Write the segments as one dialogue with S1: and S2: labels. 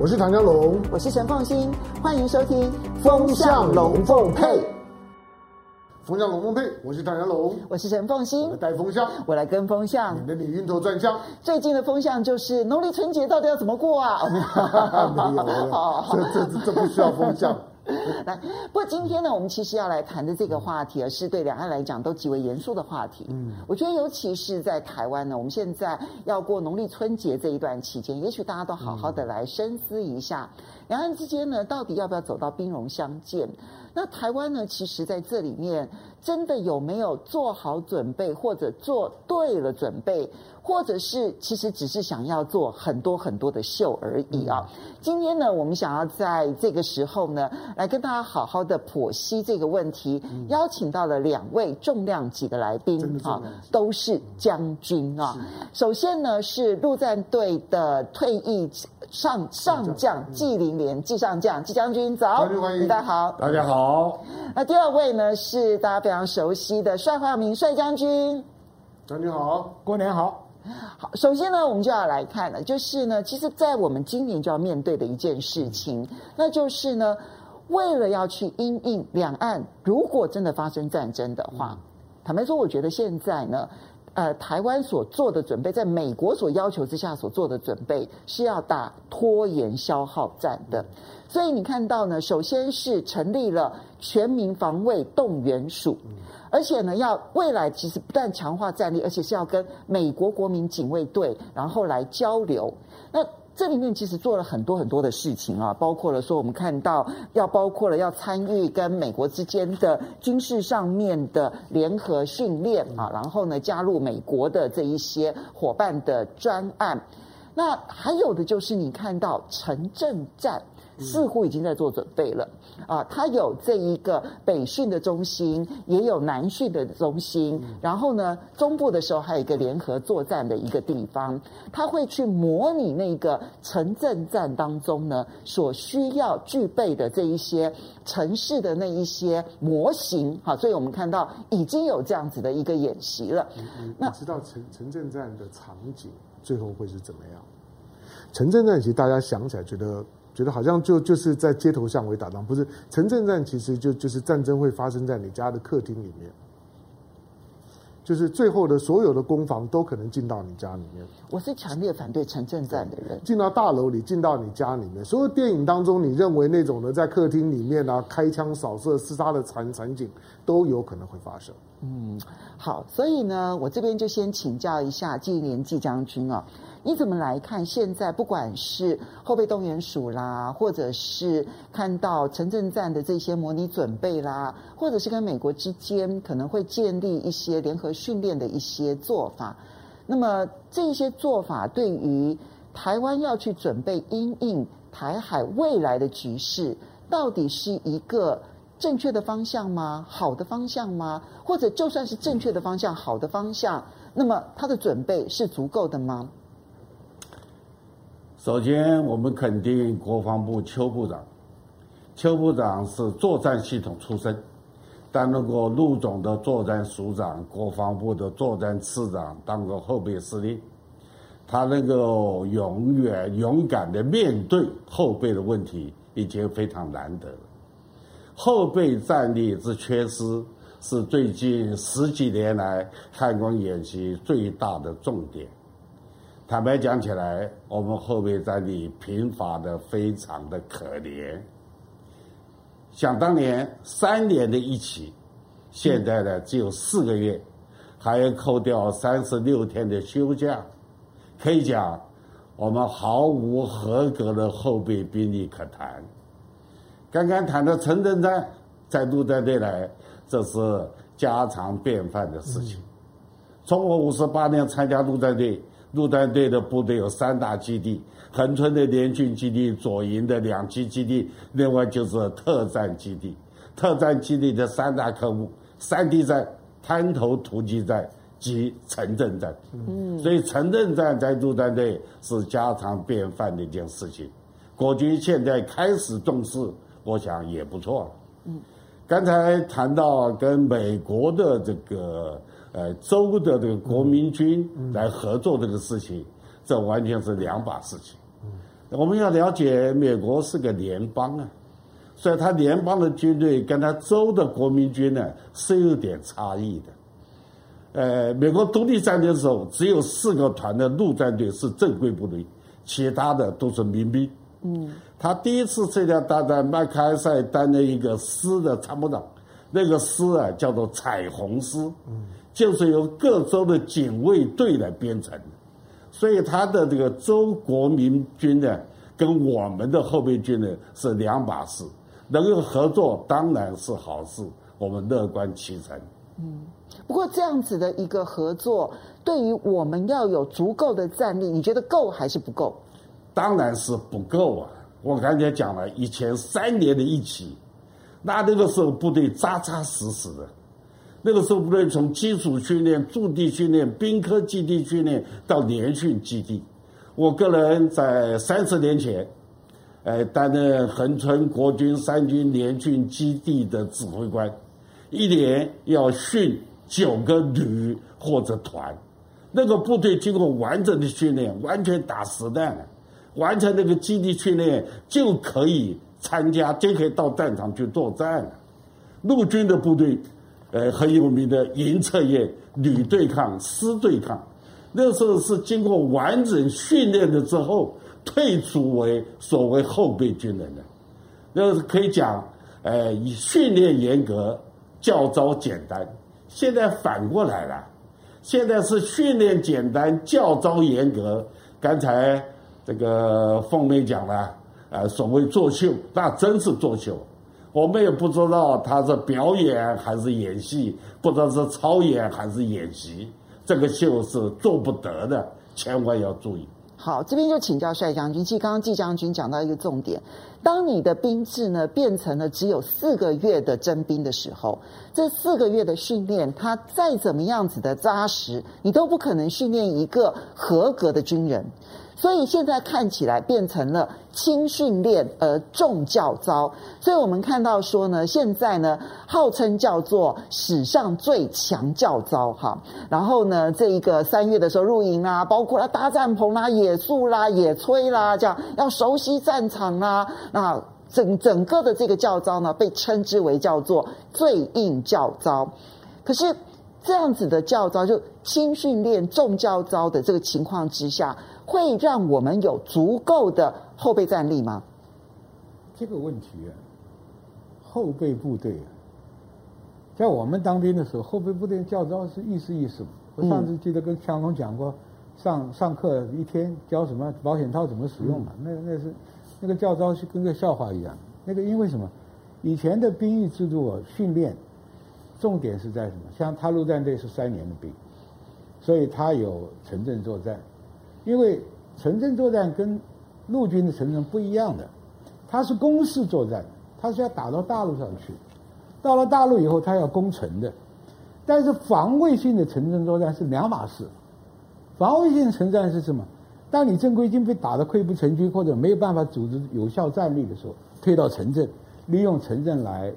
S1: 我是唐江龙，
S2: 我是陈凤新，欢迎收听《风向龙凤配》。
S1: 风向龙凤配，我是唐江龙，
S2: 我是陈凤馨，
S1: 带风向，
S2: 我来跟风向，
S1: 免得你晕头转向。
S2: 最近的风向就是农历春节到底要怎么过啊？
S1: 没有，这这这不需要风向。
S2: 来，不过今天呢，我们其实要来谈的这个话题，啊是对两岸来讲都极为严肃的话题。嗯，我觉得尤其是在台湾呢，我们现在要过农历春节这一段期间，也许大家都好好的来深思一下，两岸之间呢，到底要不要走到兵戎相见？那台湾呢，其实在这里面真的有没有做好准备，或者做对了准备？或者是其实只是想要做很多很多的秀而已啊！今天呢，我们想要在这个时候呢，来跟大家好好的剖析这个问题，邀请到了两位重量级的来宾啊，都是将军啊。首先呢，是陆战队的退役上上将纪凌连纪上将纪将军，早，大家好，
S1: 大家好。
S2: 那第二位呢，是大家非常熟悉的帅化明帅将军，
S1: 将军好，过年好。
S2: 好，首先呢，我们就要来看了，就是呢，其实，在我们今年就要面对的一件事情，那就是呢，为了要去因应两岸，如果真的发生战争的话，坦白说，我觉得现在呢，呃，台湾所做的准备，在美国所要求之下所做的准备，是要打拖延消耗战的。所以你看到呢，首先是成立了全民防卫动员署。而且呢，要未来其实不但强化战力，而且是要跟美国国民警卫队然后来交流。那这里面其实做了很多很多的事情啊，包括了说我们看到要包括了要参与跟美国之间的军事上面的联合训练啊，然后呢加入美国的这一些伙伴的专案。那还有的就是你看到城镇战。似乎已经在做准备了啊！他有这一个北训的中心，也有南训的中心，然后呢，中部的时候还有一个联合作战的一个地方，他会去模拟那个城镇战当中呢所需要具备的这一些城市的那一些模型。好，所以我们看到已经有这样子的一个演习了。
S1: 那知道城城镇战的场景最后会是怎么样？城镇战其实大家想起来觉得。觉得好像就就是在街头巷尾打仗，不是城镇战，其实就就是战争会发生在你家的客厅里面，就是最后的所有的攻防都可能进到你家里面。
S2: 我是强烈反对城镇战的人，
S1: 进到大楼里，进到你家里面。所有电影当中你认为那种的在客厅里面啊，开枪扫射、厮杀的场场景都有可能会发生。
S2: 嗯，好，所以呢，我这边就先请教一下纪连纪将军啊。你怎么来看现在，不管是后备动员署啦，或者是看到城镇战的这些模拟准备啦，或者是跟美国之间可能会建立一些联合训练的一些做法，那么这些做法对于台湾要去准备因应台海未来的局势，到底是一个正确的方向吗？好的方向吗？或者就算是正确的方向、好的方向，那么它的准备是足够的吗？
S3: 首先，我们肯定国防部邱部长。邱部长是作战系统出身，担任过陆总的作战署长、国防部的作战次长，当过后备司令。他能够永远勇敢的面对后备的问题，已经非常难得了。后备战力之缺失，是最近十几年来汉光演习最大的重点。坦白讲起来，我们后备战力贫乏的非常的可怜。想当年三年的一起，现在呢只有四个月，还要扣掉三十六天的休假，可以讲我们毫无合格的后备兵力可谈。刚刚谈的城镇战，在陆战队来，这是家常便饭的事情。从我五十八年参加陆战队。陆战队的部队有三大基地：恒春的联军基地、左营的两栖基地，另外就是特战基地。特战基地的三大科目：山地战、滩头突击战及城镇战。嗯，所以城镇战在陆战队是家常便饭的一件事情。国军现在开始重视，我想也不错。嗯，刚才谈到跟美国的这个。呃，州的这个国民军来合作这个事情，这完全是两把事情。我们要了解，美国是个联邦啊，所以它联邦的军队跟它州的国民军呢是有点差异的。呃，美国独立战争的时候，只有四个团的陆战队是正规部队，其他的都是民兵。嗯，他第一次世界大战，麦克阿瑟担任一个师的参谋长，那个师啊叫做彩虹师，嗯，就是由各州的警卫队来编成。所以他的这个州国民军呢，跟我们的后备军呢是两码事，能够合作当然是好事，我们乐观其成。
S2: 嗯，不过这样子的一个合作，对于我们要有足够的战力，你觉得够还是不够？
S3: 当然是不够啊！我刚才讲了，以前三年的一起，那那个时候部队扎扎实实的。那个时候，部队从基础训练、驻地训练、兵科基地训练到联训基地。我个人在三十年前，呃，担任恒春国军三军联训基地的指挥官，一年要训九个旅或者团。那个部队经过完整的训练，完全打实弹，完成那个基地训练就可以参加，就可以到战场去作战了。陆军的部队。呃，很有名的营测验、旅对抗、师对抗，那时候是经过完整训练了之后，退出为所谓后备军人的，那是可以讲，呃，以训练严格，教招简单。现在反过来了，现在是训练简单，教招严格。刚才这个凤妹讲了，呃，所谓作秀，那真是作秀。我们也不知道他是表演还是演戏，不知道是操演还是演习，这个秀是做不得的，千万要注意。
S2: 好，这边就请教帅将军。其实刚刚季将军讲到一个重点，当你的兵制呢变成了只有四个月的征兵的时候，这四个月的训练，他再怎么样子的扎实，你都不可能训练一个合格的军人。所以现在看起来变成了轻训练而重教招，所以我们看到说呢，现在呢号称叫做史上最强教招哈，然后呢这一个三月的时候入营啊，包括了搭帐篷啦、野宿啦、野炊啦，这样要熟悉战场啦，那整整个的这个教招呢被称之为叫做最硬教招，可是这样子的教招就轻训练重教招的这个情况之下。会让我们有足够的后备战力吗？
S4: 这个问题啊，后备部队啊，在我们当兵的时候，后备部队教招是意思意思。我上次记得跟强龙讲过，上上课一天教什么保险套怎么使用嘛，那那是那个教招是跟个笑话一样。那个因为什么？以前的兵役制度啊，训练重点是在什么？像他陆战队是三年的兵，所以他有城镇作战。因为城镇作战跟陆军的城镇不一样的，它是攻势作战，它是要打到大陆上去，到了大陆以后，它要攻城的。但是防卫性的城镇作战是两码事。防卫性城战是什么？当你正规军被打得溃不成军，或者没有办法组织有效战力的时候，退到城镇，利用城镇来。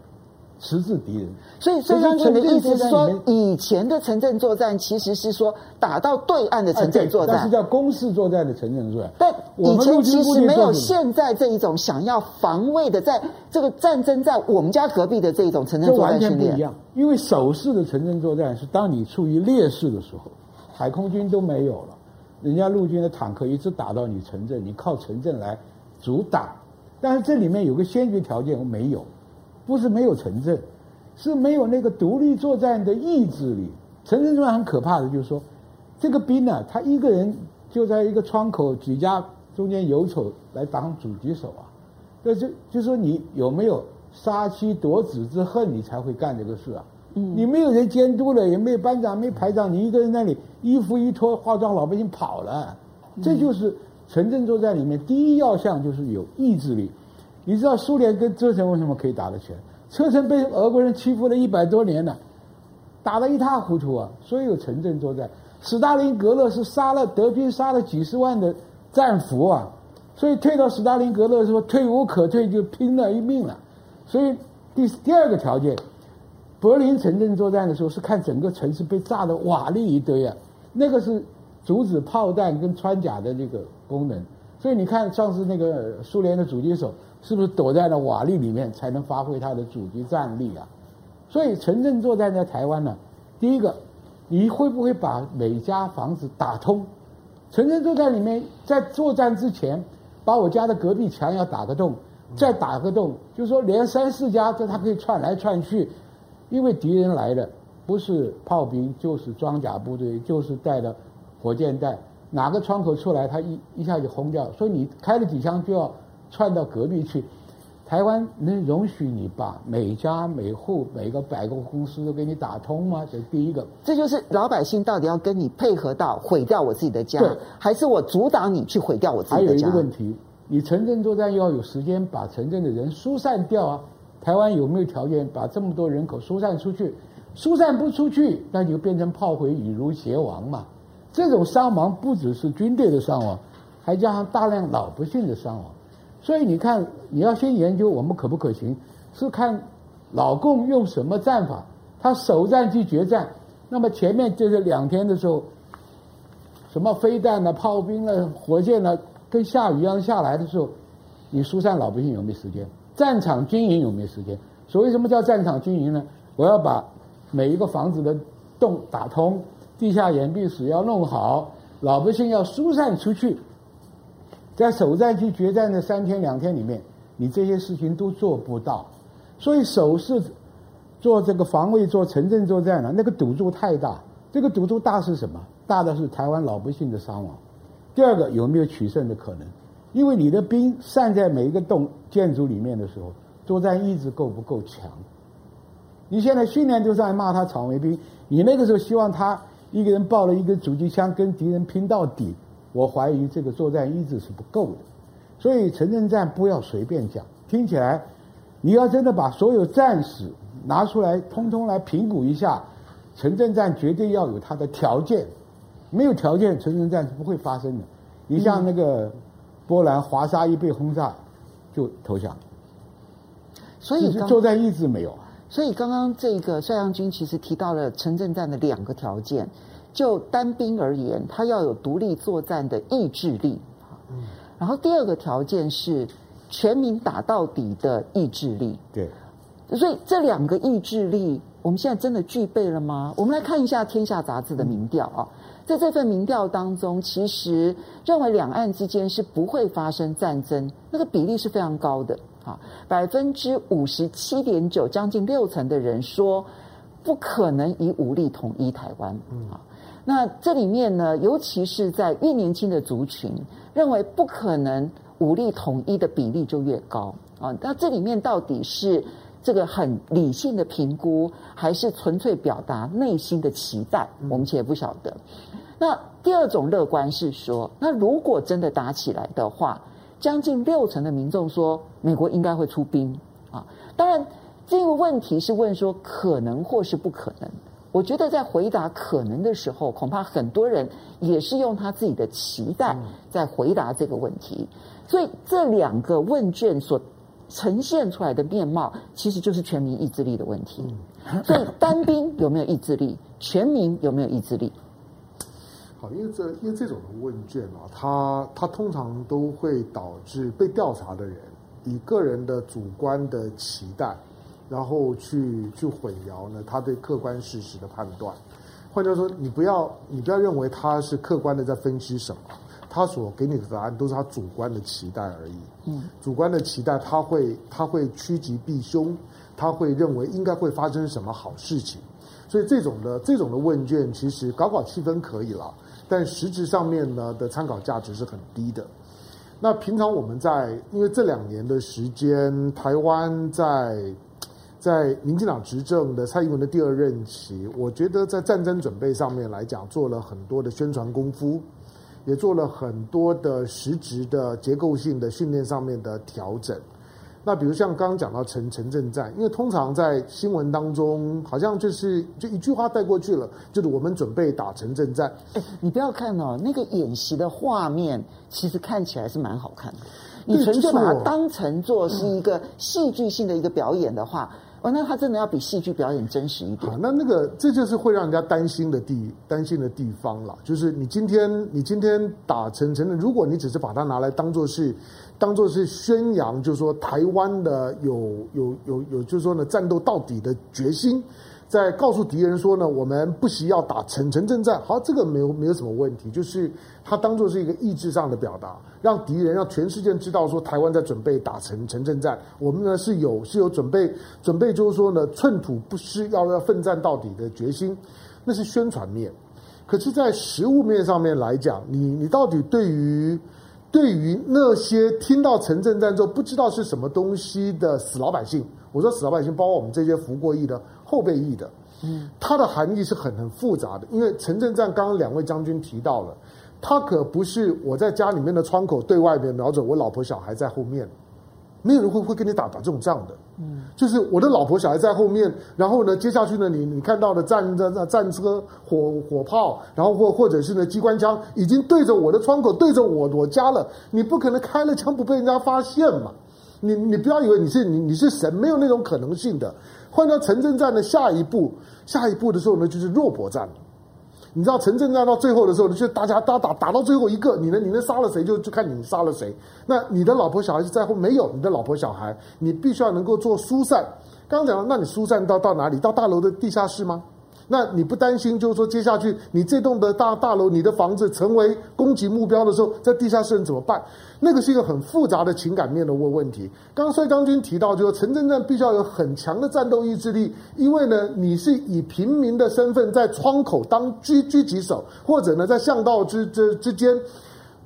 S4: 迟滞敌人，
S2: 所以，所以，你的意思是说，以前的城镇作战其实是说打到对岸的城镇作战，
S4: 那是叫攻势作战的城镇作战。
S2: 但以前其实没有现在这一种想要防卫的，在这个战争在我们家隔壁的这一种城镇作
S4: 战训练。一样，因为守势的城镇作战是当你处于劣势的时候，海空军都没有了，人家陆军的坦克一直打到你城镇，你靠城镇来阻挡。但是这里面有个先决条件，我没有。不是没有城镇，是没有那个独立作战的意志力。城镇作战很可怕的，就是说，这个兵呢、啊，他一个人就在一个窗口几家中间游走来当狙击手啊。那就就说你有没有杀妻夺子之恨，你才会干这个事啊。嗯。你没有人监督了，也没有班长，没排长，你一个人那里衣服一脱，化妆老百姓跑了。这就是城镇作战里面第一要项，就是有意志力。你知道苏联跟车臣为什么可以打得起来？车臣被俄国人欺负了一百多年了，打得一塌糊涂啊！所以有城镇作战。史大林格勒是杀了德军，杀了几十万的战俘啊！所以退到史大林格勒的时候，退无可退，就拼了一命了。所以第第二个条件，柏林城镇作战的时候是看整个城市被炸得瓦砾一堆啊，那个是阻止炮弹跟穿甲的这个功能。所以你看上次那个苏联的狙击手是不是躲在了瓦砾里面才能发挥他的阻击战力啊？所以城镇作战在台湾呢，第一个，你会不会把每家房子打通？城镇作战里面，在作战之前，把我家的隔壁墙要打个洞，再打个洞，就是说连三四家这他可以串来串去，因为敌人来了，不是炮兵就是装甲部队，就是带的火箭弹，哪个窗口出来，他一一下就轰掉，所以你开了几枪就要窜到隔壁去。台湾能容许你把每家每户每个百货公司都给你打通吗？这是第一个。
S2: 这就是老百姓到底要跟你配合到毁掉我自己的家，还是我阻挡你去毁掉我自己的家？
S4: 还有一个问题，你城镇作战要有时间把城镇的人疏散掉啊。台湾有没有条件把这么多人口疏散出去？疏散不出去，那就变成炮灰，以如鞋亡嘛。这种伤亡不只是军队的伤亡，还加上大量老百姓的伤亡。所以你看，你要先研究我们可不可行，是看老共用什么战法，他首战即决战。那么前面就是两天的时候，什么飞弹啊、炮兵啊、火箭啊，跟下雨一样下来的时候，你疏散老百姓有没有时间？战场军营有没有时间？所谓什么叫战场军营呢？我要把每一个房子的洞打通，地下掩蔽室要弄好，老百姓要疏散出去。在首战期决战的三天两天里面，你这些事情都做不到，所以守是做这个防卫、做城镇作战呢，那个赌注太大。这个赌注大是什么？大的是台湾老百姓的伤亡。第二个有没有取胜的可能？因为你的兵散在每一个洞建筑里面的时候，作战意志够不够强？你现在训练就是在骂他草莓兵，你那个时候希望他一个人抱了一个狙击枪跟敌人拼到底。我怀疑这个作战意志是不够的，所以城镇战不要随便讲。听起来，你要真的把所有战士拿出来，通通来评估一下，城镇战绝对要有它的条件，没有条件，城镇战是不会发生的。你像那个波兰华沙一被轰炸，就投降。
S2: 所以
S4: 作战意志没有。
S2: 所以刚刚这个帅阳军其实提到了城镇战的两个条件。就单兵而言，他要有独立作战的意志力，嗯，然后第二个条件是全民打到底的意志力。
S4: 对，
S2: 所以这两个意志力，我们现在真的具备了吗？我们来看一下《天下》杂志的民调啊，在这份民调当中，其实认为两岸之间是不会发生战争，那个比例是非常高的啊，百分之五十七点九，将近六成的人说不可能以武力统一台湾，嗯啊。那这里面呢，尤其是在越年轻的族群，认为不可能武力统一的比例就越高啊。那这里面到底是这个很理性的评估，还是纯粹表达内心的期待？我们其实也不晓得。那第二种乐观是说，那如果真的打起来的话，将近六成的民众说美国应该会出兵啊。当然，这个问题是问说可能或是不可能。我觉得在回答可能的时候，恐怕很多人也是用他自己的期待在回答这个问题。所以这两个问卷所呈现出来的面貌，其实就是全民意志力的问题。所以单兵有没有意志力？全民有没有意志力？
S1: 好，因为这因为这种的问卷啊，它它通常都会导致被调查的人以个人的主观的期待。然后去去混淆呢，他对客观事实的判断。换句话说，你不要你不要认为他是客观的在分析什么，他所给你的答案都是他主观的期待而已。嗯，主观的期待，他会他会趋吉避凶，他会认为应该会发生什么好事情。所以这种的这种的问卷，其实搞搞气氛可以了，但实质上面呢的参考价值是很低的。那平常我们在因为这两年的时间，台湾在。在民进党执政的蔡英文的第二任期，我觉得在战争准备上面来讲，做了很多的宣传功夫，也做了很多的实质的结构性的训练上面的调整。那比如像刚刚讲到城城镇战，因为通常在新闻当中，好像就是就一句话带过去了，就是我们准备打城镇战。哎，
S2: 你不要看哦，那个演习的画面，其实看起来是蛮好看的。你纯粹把它当成做是一个戏剧性的一个表演的话。哦，那他真的要比戏剧表演真实一
S1: 点。那那个这就是会让人家担心的地担心的地方了。就是你今天你今天打陈诚的，如果你只是把它拿来当做是当做是宣扬，就是说台湾的有有有有，就是说呢战斗到底的决心。在告诉敌人说呢，我们不惜要打城城镇战，好，这个没有没有什么问题，就是他当做是一个意志上的表达，让敌人让全世界知道说台湾在准备打城城镇战，我们呢是有是有准备准备，就是说呢寸土不失，要要奋战到底的决心，那是宣传面。可是，在实物面上面来讲，你你到底对于对于那些听到城镇战之后不知道是什么东西的死老百姓，我说死老百姓，包括我们这些服过役的。后备役的，嗯，它的含义是很很复杂的，因为城镇战刚刚两位将军提到了，它可不是我在家里面的窗口对外面瞄准，我老婆小孩在后面，没有人会会跟你打打这种仗的，嗯，就是我的老婆小孩在后面，然后呢，接下去呢，你你看到的战战战车火火炮，然后或或者是呢机关枪已经对着我的窗口，对着我我家了，你不可能开了枪不被人家发现嘛，你你不要以为你是你你是神，没有那种可能性的。换到城镇战的下一步，下一步的时候呢，就是弱搏战。你知道城镇战到最后的时候，就大家打打打到最后一个，你能你能杀了谁就就看你杀了谁。那你的老婆小孩是在后没有？你的老婆小孩，你必须要能够做疏散。刚刚讲了，那你疏散到到哪里？到大楼的地下室吗？那你不担心，就是说接下去你这栋的大大楼，你的房子成为攻击目标的时候，在地下室人怎么办？那个是一个很复杂的情感面的问问题。刚刚帅将军提到，就是城镇战必须要有很强的战斗意志力，因为呢，你是以平民的身份在窗口当狙狙击手，或者呢，在巷道之之之间，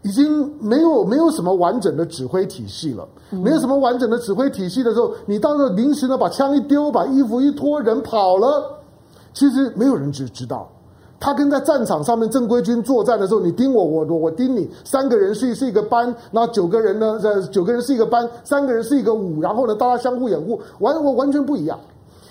S1: 已经没有没有什么完整的指挥体系了，没有什么完整的指挥体系的时候，你到时候临时呢把枪一丢，把衣服一脱，人跑了。其实没有人知知道，他跟在战场上面正规军作战的时候，你盯我，我我盯你，三个人是是一个班，那九个人呢？呃，九个人是一个班，三个人是一个伍，然后呢，大家相互掩护，完完完全不一样。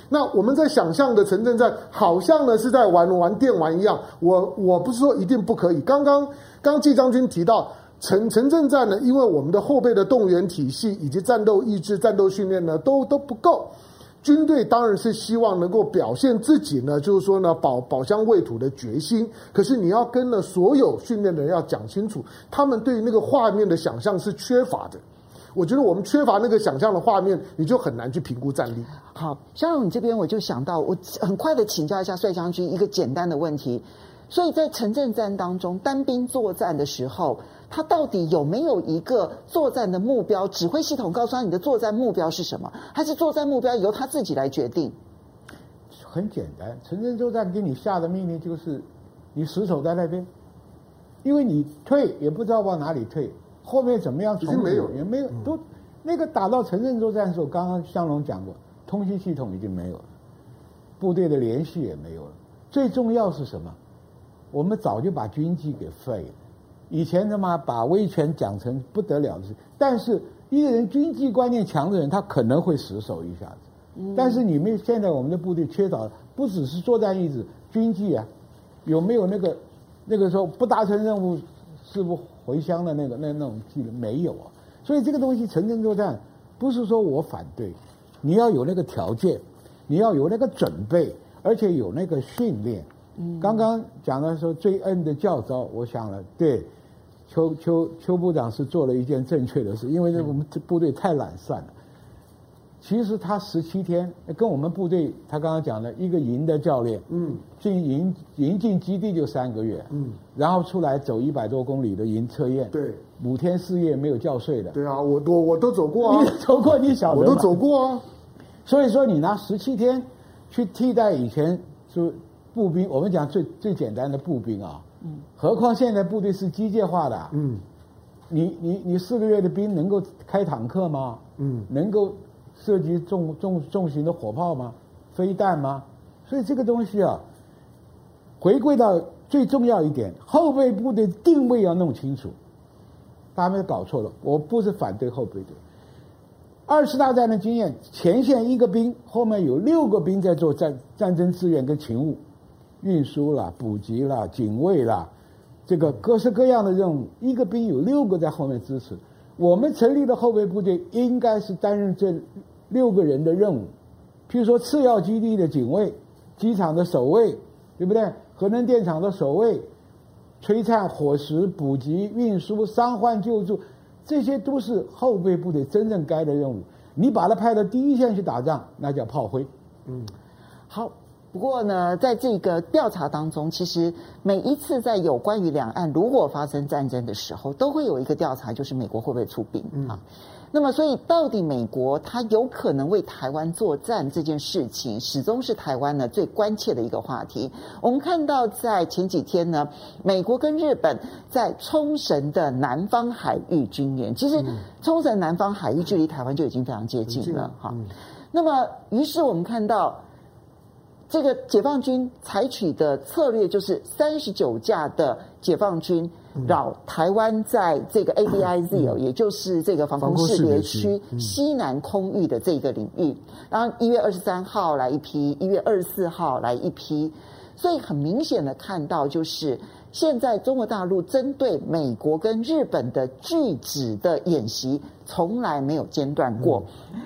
S1: 那我们在想象的城镇战，好像呢是在玩玩电玩一样。我我不是说一定不可以。刚刚刚季将军提到城城镇战呢，因为我们的后备的动员体系以及战斗意志、战斗训练呢，都都不够。军队当然是希望能够表现自己呢，就是说呢，保保乡卫土的决心。可是你要跟了所有训练的人要讲清楚，他们对于那个画面的想象是缺乏的。我觉得我们缺乏那个想象的画面，你就很难去评估战力。
S2: 好，像，你这边我就想到，我很快的请教一下帅将军一个简单的问题。所以在城镇战当中，单兵作战的时候。他到底有没有一个作战的目标？指挥系统告诉他你的作战目标是什么？还是作战目标由他自己来决定？
S4: 很简单，城镇作战给你下的命令就是你死守在那边，因为你退也不知道往哪里退，后面怎么样？
S1: 已经没有，
S4: 也没有，都那个打到城镇作战的时候，刚刚向龙讲过，通信系统已经没有了，部队的联系也没有了。最重要是什么？我们早就把军纪给废了。以前他妈把威权讲成不得了的事，但是一个人军纪观念强的人，他可能会死守一下子。嗯、但是你们现在我们的部队缺少不只是作战意志、军纪啊，有没有那个那个时候不达成任务誓不回乡的那个那那种纪律没有啊？所以这个东西城镇作战不是说我反对，你要有那个条件，你要有那个准备，而且有那个训练。嗯、刚刚讲的时候最恩的教招，我想了，对，邱邱邱部长是做了一件正确的事，因为我们这部队太懒散了。其实他十七天跟我们部队，他刚刚讲的一个营的教练，嗯，进营营进基地就三个月，嗯，然后出来走一百多公里的营测验，
S1: 对，
S4: 五天四夜没有觉睡的，
S1: 对啊，我我我都走过啊，
S4: 你走过你晓得，
S1: 我都走过啊，
S4: 所以说你拿十七天去替代以前就。步兵，我们讲最最简单的步兵啊，嗯，何况现在部队是机械化的，嗯，你你你四个月的兵能够开坦克吗？嗯，能够射击重重重型的火炮吗？飞弹吗？所以这个东西啊，回归到最重要一点，后备部队定位要弄清楚，大家搞错了，我不是反对后备队。二次大战的经验，前线一个兵后面有六个兵在做战战争支援跟勤务。运输啦、补给啦、警卫啦，这个各式各样的任务，一个兵有六个在后面支持。我们成立的后备部队应该是担任这六个人的任务，譬如说次要基地的警卫、机场的守卫，对不对？核能电厂的守卫、璀璨伙食、补给、运输、伤患救助，这些都是后备部队真正该的任务。你把他派到第一线去打仗，那叫炮灰。
S2: 嗯，好。不过呢，在这个调查当中，其实每一次在有关于两岸如果发生战争的时候，都会有一个调查，就是美国会不会出兵啊？嗯、那么，所以到底美国它有可能为台湾作战这件事情，始终是台湾呢最关切的一个话题。我们看到在前几天呢，美国跟日本在冲绳的南方海域军演，其实冲绳南方海域距离台湾就已经非常接近了哈。嗯、那么，于是我们看到。这个解放军采取的策略就是三十九架的解放军绕台湾在这个 ABIZ 哦，也就是这个防空识别区西南空域的这个领域。然后一月二十三号来一批，一月二十四号来一批，所以很明显的看到就是。现在中国大陆针对美国跟日本的拒止的演习从来没有间断过。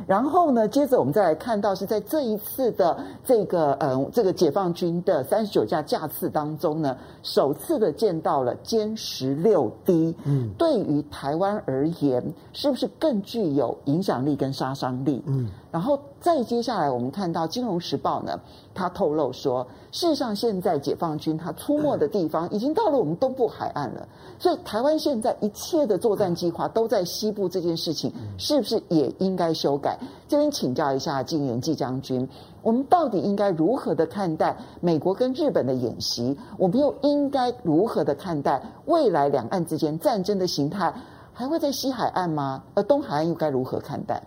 S2: 然后呢，接着我们再来看到是在这一次的这个嗯这个解放军的三十九架架次当中呢，首次的见到了歼十六 D。嗯，对于台湾而言，是不是更具有影响力跟杀伤力？嗯，然后再接下来我们看到《金融时报》呢，他透露说，事实上现在解放军他出没的地方已经。到了我们东部海岸了，所以台湾现在一切的作战计划都在西部，这件事情是不是也应该修改？这边请教一下金元季将军，我们到底应该如何的看待美国跟日本的演习？我们又应该如何的看待未来两岸之间战争的形态？还会在西海岸吗？而东海岸又该如何看待？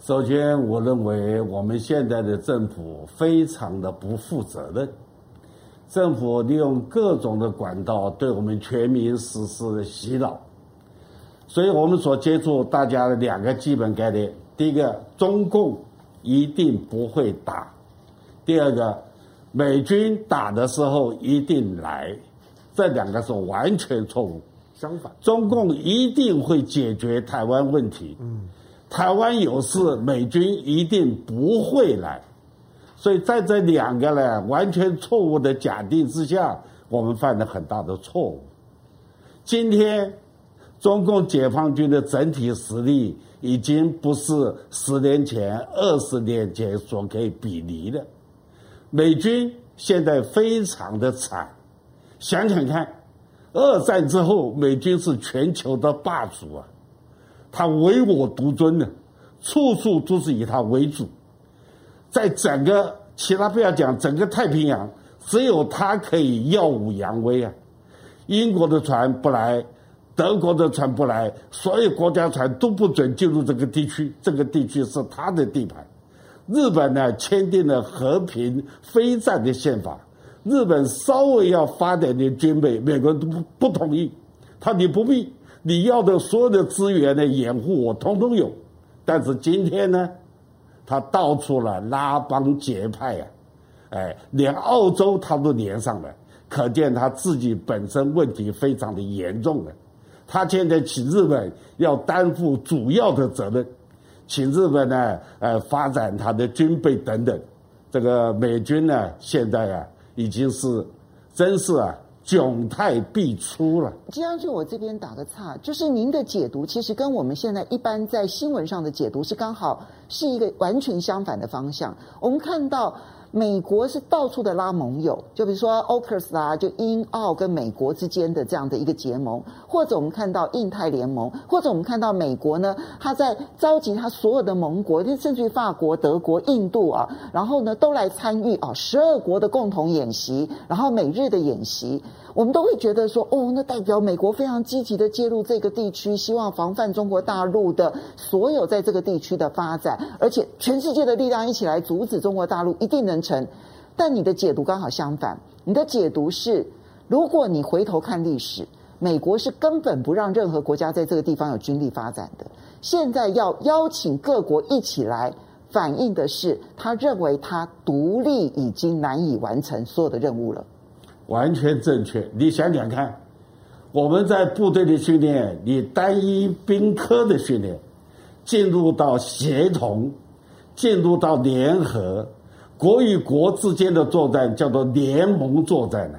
S3: 首先，我认为我们现在的政府非常的不负责任。政府利用各种的管道对我们全民实施洗脑，所以我们所接触大家的两个基本概念：第一个，中共一定不会打；第二个，美军打的时候一定来。这两个是完全错误。相反，中共一定会解决台湾问题。嗯，台湾有事，美军一定不会来。所以在这两个呢完全错误的假定之下，我们犯了很大的错误。今天，中共解放军的整体实力已经不是十年前、二十年前所可以比拟的。美军现在非常的惨，想想看，二战之后，美军是全球的霸主啊，他唯我独尊的，处处都是以他为主。在整个其他不要讲，整个太平洋只有他可以耀武扬威啊！英国的船不来，德国的船不来，所有国家船都不准进入这个地区，这个地区是他的地盘。日本呢，签订了和平非战的宪法，日本稍微要发展点军备，美国人都不不同意。他你不必，你要的所有的资源的掩护我通通有，但是今天呢？他到处了拉帮结派呀，哎，连澳洲他都连上了，可见他自己本身问题非常的严重了。他现在请日本要担负主要的责任，请日本呢，呃，发展他的军备等等。这个美军呢，现在啊，已经是真是啊。窘态必出了。
S2: 这样就我这边打个岔，就是您的解读其实跟我们现在一般在新闻上的解读是刚好是一个完全相反的方向。我们看到。美国是到处的拉盟友，就比如说 AUKUS 啦，就英澳跟美国之间的这样的一个结盟，或者我们看到印太联盟，或者我们看到美国呢，他在召集他所有的盟国，甚至于法国、德国、印度啊，然后呢都来参与啊，十二国的共同演习，然后美日的演习。我们都会觉得说，哦，那代表美国非常积极的介入这个地区，希望防范中国大陆的所有在这个地区的发展，而且全世界的力量一起来阻止中国大陆一定能成。但你的解读刚好相反，你的解读是，如果你回头看历史，美国是根本不让任何国家在这个地方有军力发展的。现在要邀请各国一起来，反映的是他认为他独立已经难以完成所有的任务了。
S3: 完全正确，你想想看，我们在部队的训练，你单一兵科的训练，进入到协同、进入到联合，国与国之间的作战叫做联盟作战了。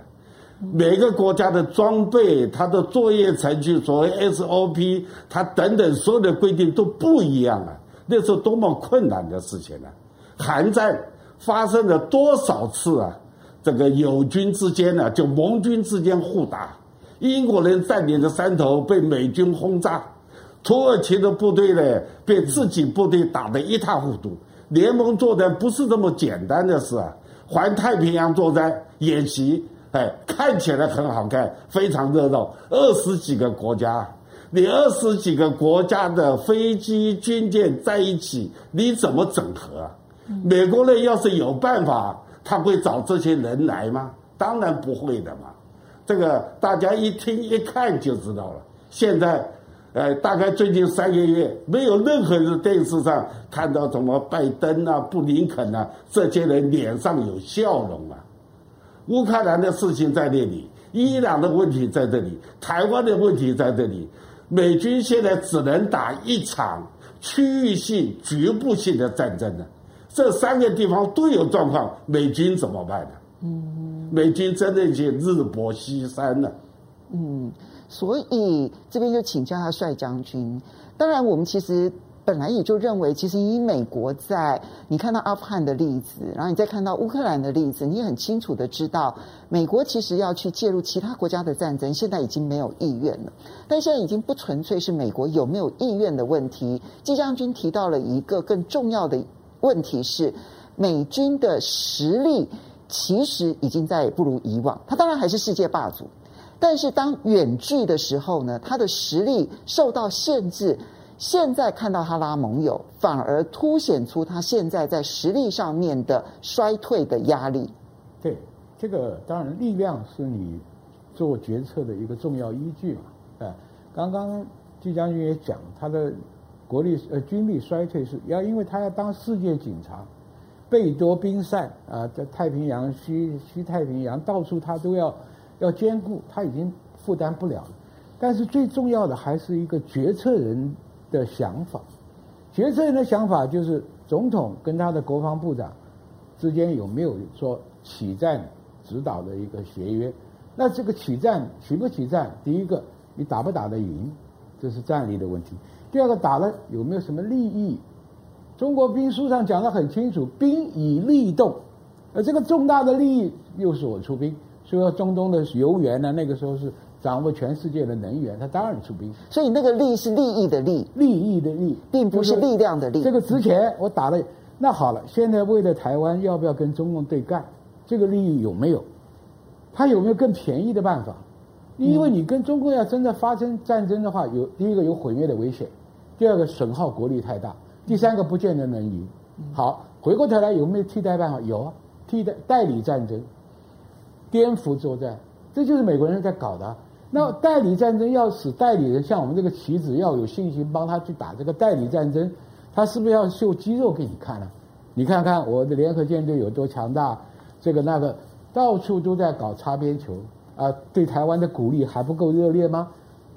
S3: 每个国家的装备、它的作业程序、所谓 SOP，它等等所有的规定都不一样啊。那是多么困难的事情啊！韩战发生了多少次啊？这个友军之间呢、就盟军之间互打，英国人占领的山头被美军轰炸，土耳其的部队呢被自己部队打得一塌糊涂。联盟作战不是这么简单的事啊！环太平洋作战演习，哎，看起来很好看，非常热闹，二十几个国家。你二十几个国家的飞机军舰在一起，你怎么整合？美国人要是有办法，他会找这些人来吗？当然不会的嘛。这个大家一听一看就知道了。现在，呃，大概最近三个月，没有任何人电视上看到什么拜登啊、布林肯啊这些人脸上有笑容啊。乌克兰的事情在那里，伊朗的问题在这里，台湾的问题在这里。美军现在只能打一场区域性、局部性的战争了。这三个地方都有状况，美军怎么办呢？嗯，美军真的已经日薄西山了。
S2: 嗯，所以这边就请教他帅将军。当然，我们其实。本来也就认为，其实以美国在你看到阿富汗的例子，然后你再看到乌克兰的例子，你也很清楚的知道，美国其实要去介入其他国家的战争，现在已经没有意愿了。但现在已经不纯粹是美国有没有意愿的问题。季将军提到了一个更重要的问题是，美军的实力其实已经在不如以往。他当然还是世界霸主，但是当远距的时候呢，他的实力受到限制。现在看到他拉盟友，反而凸显出他现在在实力上面的衰退的压力。
S4: 对，这个当然力量是你做决策的一个重要依据嘛。哎，刚刚季将军也讲，他的国力呃军力衰退是要因为他要当世界警察，贝多兵散啊，在太平洋、西西太平洋到处他都要要兼顾，他已经负担不了了。但是最重要的还是一个决策人。的想法，决策人的想法就是总统跟他的国防部长之间有没有说起战指导的一个协约？那这个起战起不起战？第一个，你打不打得赢，这是战力的问题；第二个，打了有没有什么利益？中国兵书上讲得很清楚，兵以利动，而这个重大的利益又是我出兵。所以说中东的油源呢，那个时候是。掌握全世界的能源，他当然出兵。
S2: 所以那个利是利益的利，
S4: 利益的利，
S2: 并不是力量的力。
S4: 这个之前我打了，那好了，现在为了台湾，要不要跟中共对干？这个利益有没有？他有没有更便宜的办法？因为你跟中共要真的发生战争的话，有第一个有毁灭的危险，第二个损耗国力太大，第三个不见得能赢。好，回过头来有没有替代办法？有啊，替代代理战争，颠覆作战，这就是美国人在搞的。那代理战争要使代理人像我们这个棋子要有信心帮他去打这个代理战争，他是不是要秀肌肉给你看呢？你看看我的联合舰队有多强大，这个那个到处都在搞擦边球啊！对台湾的鼓励还不够热烈吗？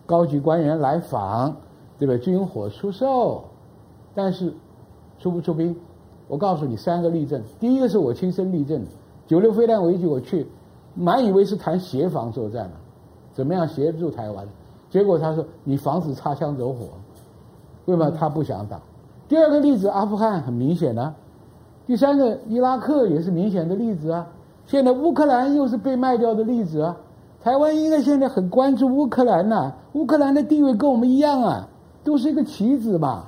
S4: 高级官员来访，对吧？军火出售，但是出不出兵？我告诉你三个例证，第一个是我亲身例证，九六飞弹危机我去，满以为是谈协防作战呢。怎么样协助台湾？结果他说：“你防止擦枪走火，为什么他不想打？”第二个例子，阿富汗很明显啊；第三个，伊拉克也是明显的例子啊。现在乌克兰又是被卖掉的例子啊。台湾应该现在很关注乌克兰呐，乌克兰的地位跟我们一样啊，都是一个棋子嘛。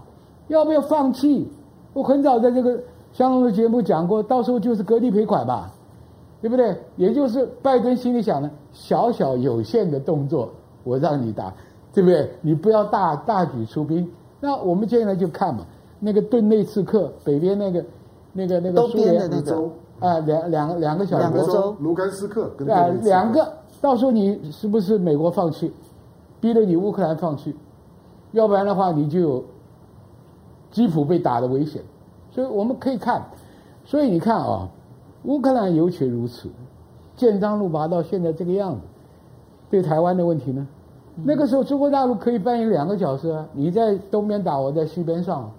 S4: 要不要放弃？我很早在这个相同的节目讲过，到时候就是割地赔款吧。对不对？也就是拜登心里想的，小小有限的动作，我让你打，对不对？你不要大大举出兵。那我们接下来就看嘛，那个顿内刺克北边那个那个那个苏联
S2: 的那个
S4: 啊，两两两个小
S2: 两个州，
S1: 卢甘斯克跟
S4: 啊两个，到时候你是不是美国放弃，逼着你乌克兰放弃？要不然的话，你就有基辅被打的危险。所以我们可以看，所以你看啊。乌克兰尤其如此，建章路拔到现在这个样子，对台湾的问题呢？那个时候中国大陆可以扮演两个角色啊，你在东边打，我在西边上，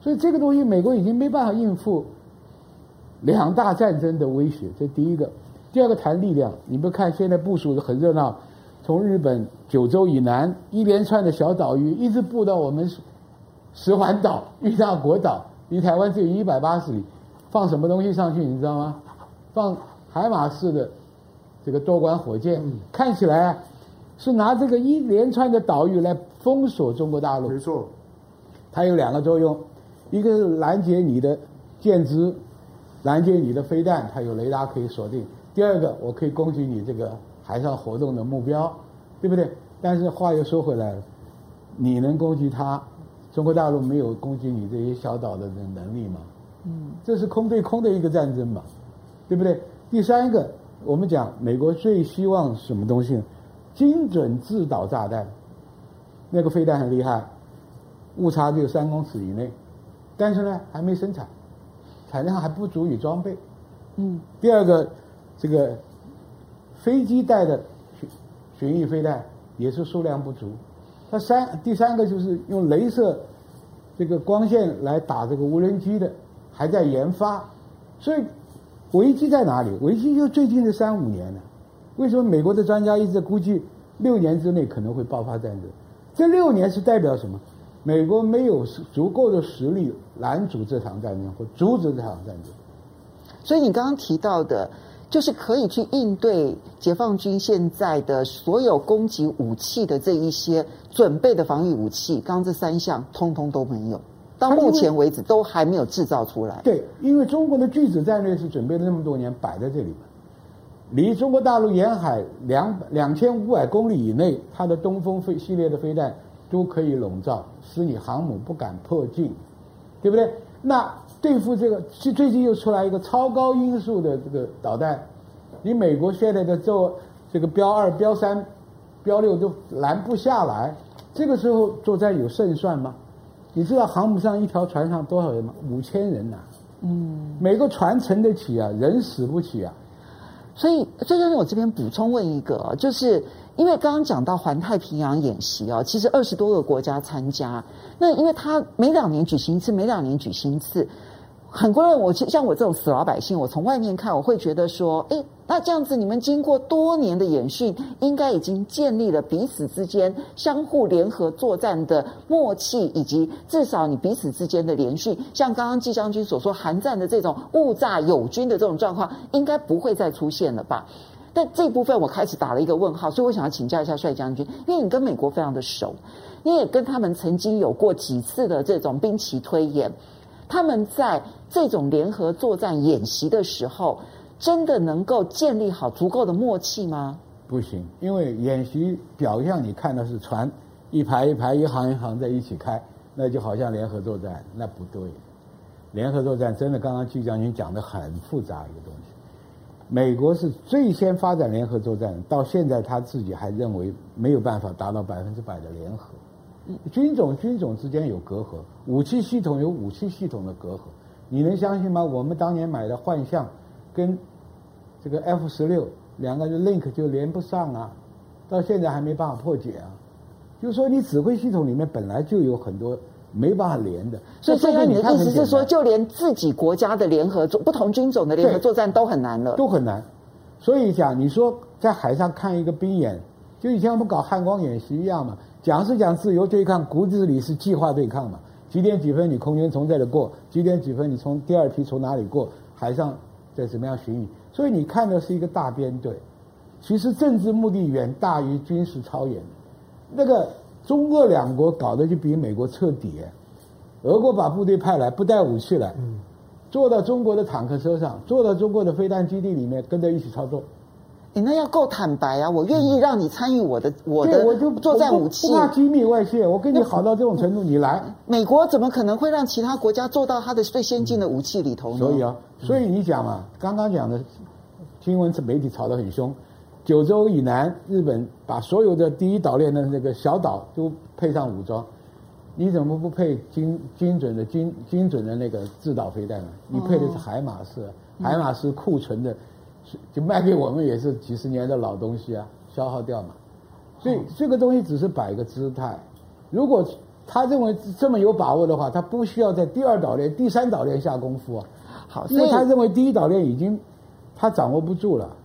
S4: 所以这个东西美国已经没办法应付两大战争的威胁，这第一个。第二个谈力量，你不看现在部署的很热闹，从日本九州以南一连串的小岛屿，一直布到我们石环岛、玉大国岛，离台湾只有一百八十里，放什么东西上去？你知道吗？放海马式的这个多管火箭，嗯、看起来啊，是拿这个一连串的岛屿来封锁中国大陆。
S1: 没错，
S4: 它有两个作用，一个是拦截你的舰只，拦截你的飞弹，它有雷达可以锁定。第二个，我可以攻击你这个海上活动的目标，对不对？但是话又说回来了，你能攻击它，中国大陆没有攻击你这些小岛的能力吗？嗯，这是空对空的一个战争嘛，对不对？第三个，我们讲美国最希望什么东西呢？精准制导炸弹，那个飞弹很厉害，误差只有三公尺以内，但是呢还没生产，产量还不足以装备。嗯，第二个。这个飞机带的巡巡弋飞弹也是数量不足，它三第三个就是用镭射这个光线来打这个无人机的，还在研发，所以危机在哪里？危机就最近的三五年呢。为什么美国的专家一直估计六年之内可能会爆发战争？这六年是代表什么？美国没有足够的实力拦阻这场战争或阻止这场战争。
S2: 所以你刚刚提到的。就是可以去应对解放军现在的所有攻击武器的这一些准备的防御武器，刚刚这三项通通都没有，到目前为止都还没有制造出来。
S4: 对，因为中国的巨子战略是准备了那么多年摆在这里面，离中国大陆沿海两两千五百公里以内，它的东风飞系列的飞弹都可以笼罩，使你航母不敢迫近，对不对？那。对付这个，最最近又出来一个超高音速的这个导弹，你美国现在的做这个标二、标三、标六都拦不下来，这个时候作战有胜算吗？你知道航母上一条船上多少人吗？五千人呐、啊。嗯，每个船沉得起啊，人死不起啊。
S2: 所以，这就是我这边补充问一个，就是。因为刚刚讲到环太平洋演习啊，其实二十多个国家参加。那因为它每两年举行一次，每两年举行一次，很多人我像我这种死老百姓，我从外面看，我会觉得说，哎，那这样子你们经过多年的演训，应该已经建立了彼此之间相互联合作战的默契，以及至少你彼此之间的联训，像刚刚季将军所说，韩战的这种误炸友军的这种状况，应该不会再出现了吧？但这部分我开始打了一个问号，所以我想要请教一下帅将军，因为你跟美国非常的熟，你也跟他们曾经有过几次的这种兵棋推演，他们在这种联合作战演习的时候，真的能够建立好足够的默契吗？
S4: 不行，因为演习表象你看的是船一排一排、一行一行在一起开，那就好像联合作战，那不对。联合作战真的，刚刚季将军讲的很复杂一个东西。美国是最先发展联合作战，到现在他自己还认为没有办法达到百分之百的联合。军种军种之间有隔阂，武器系统有武器系统的隔阂。你能相信吗？我们当年买的幻象跟这个 F 十六两个人 link 就连不上啊，到现在还没办法破解啊。就是说，你指挥系统里面本来就有很多。没办法连的，
S2: 所以现在你的意思是说，就连自己国家的联合作，不同军种的联合作战都很难了，
S4: 都很难。所以讲，你说在海上看一个兵演，就以前我们搞汉光演习一样嘛，讲是讲自由对抗，骨子里是计划对抗嘛。几点几分你空军从这里过，几点几分你从第二批从哪里过，海上在怎么样巡弋。所以你看的是一个大编队，其实政治目的远大于军事操演，那个。中俄两国搞的就比美国彻底，俄国把部队派来，不带武器来，坐到中国的坦克车上，坐到中国的飞弹基地里面，跟着一起操作。
S2: 你那要够坦白啊！我愿意让你参与我的我的我就作战武器，
S4: 不怕机密外泄。我跟你好到这种程度，你来。
S2: 美国怎么可能会让其他国家做到它的最先进的武器里头呢？
S4: 所以啊，所以你讲嘛，刚刚讲的新闻媒体吵得很凶。九州以南，日本把所有的第一岛链的那个小岛都配上武装，你怎么不配精精准的精精准的那个制导飞弹呢？你配的是海马式，海马式库存的，就卖给我们也是几十年的老东西啊，消耗掉嘛。所以这个东西只是摆个姿态，如果他认为这么有把握的话，他不需要在第二岛链、第三岛链下功夫啊。
S2: 好，
S4: 因为他认为第一岛链已经他掌握不住了。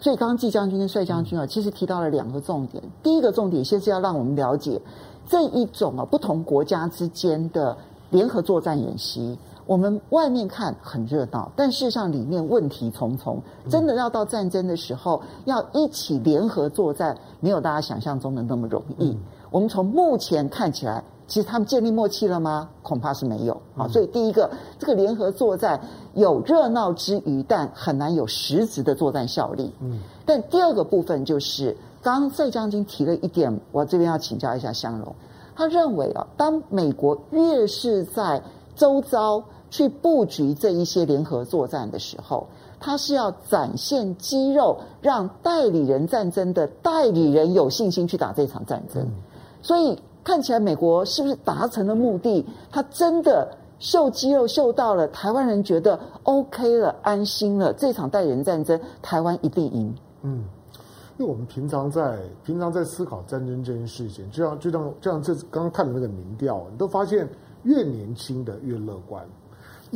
S2: 所以刚刚季将军跟帅将军啊，其实提到了两个重点。第一个重点，先是要让我们了解这一种啊不同国家之间的联合作战演习。我们外面看很热闹，但事实上里面问题重重。真的要到战争的时候，要一起联合作战，没有大家想象中的那么容易。我们从目前看起来，其实他们建立默契了吗？恐怕是没有好。所以第一个，这个联合作战有热闹之余，但很难有实质的作战效力。嗯。但第二个部分就是，刚刚帅将军提了一点，我这边要请教一下香荣。他认为啊，当美国越是在周遭去布局这一些联合作战的时候，他是要展现肌肉，让代理人战争的代理人有信心去打这场战争。嗯。所以看起来，美国是不是达成了目的？他真的秀肌肉秀到了，台湾人觉得 OK 了，安心了。这场代理人战争，台湾一定赢。
S1: 嗯，因为我们平常在平常在思考战争这件事情，就像就像就像这刚刚看的那个民调，你都发现越年轻的越乐观，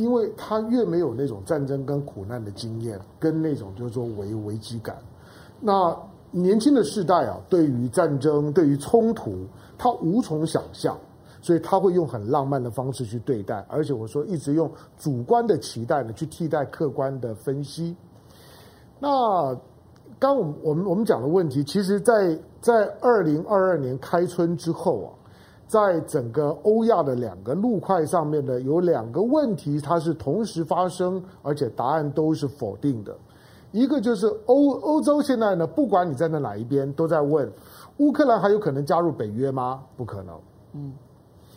S1: 因为他越没有那种战争跟苦难的经验，跟那种就是说危危机感。那年轻的世代啊，对于战争、对于冲突，他无从想象，所以他会用很浪漫的方式去对待，而且我说一直用主观的期待呢去替代客观的分析。那刚我们我们我们讲的问题，其实在在二零二二年开春之后啊，在整个欧亚的两个路块上面呢，有两个问题，它是同时发生，而且答案都是否定的。一个就是欧欧洲现在呢，不管你站在哪一边，都在问乌克兰还有可能加入北约吗？不可能，
S2: 嗯，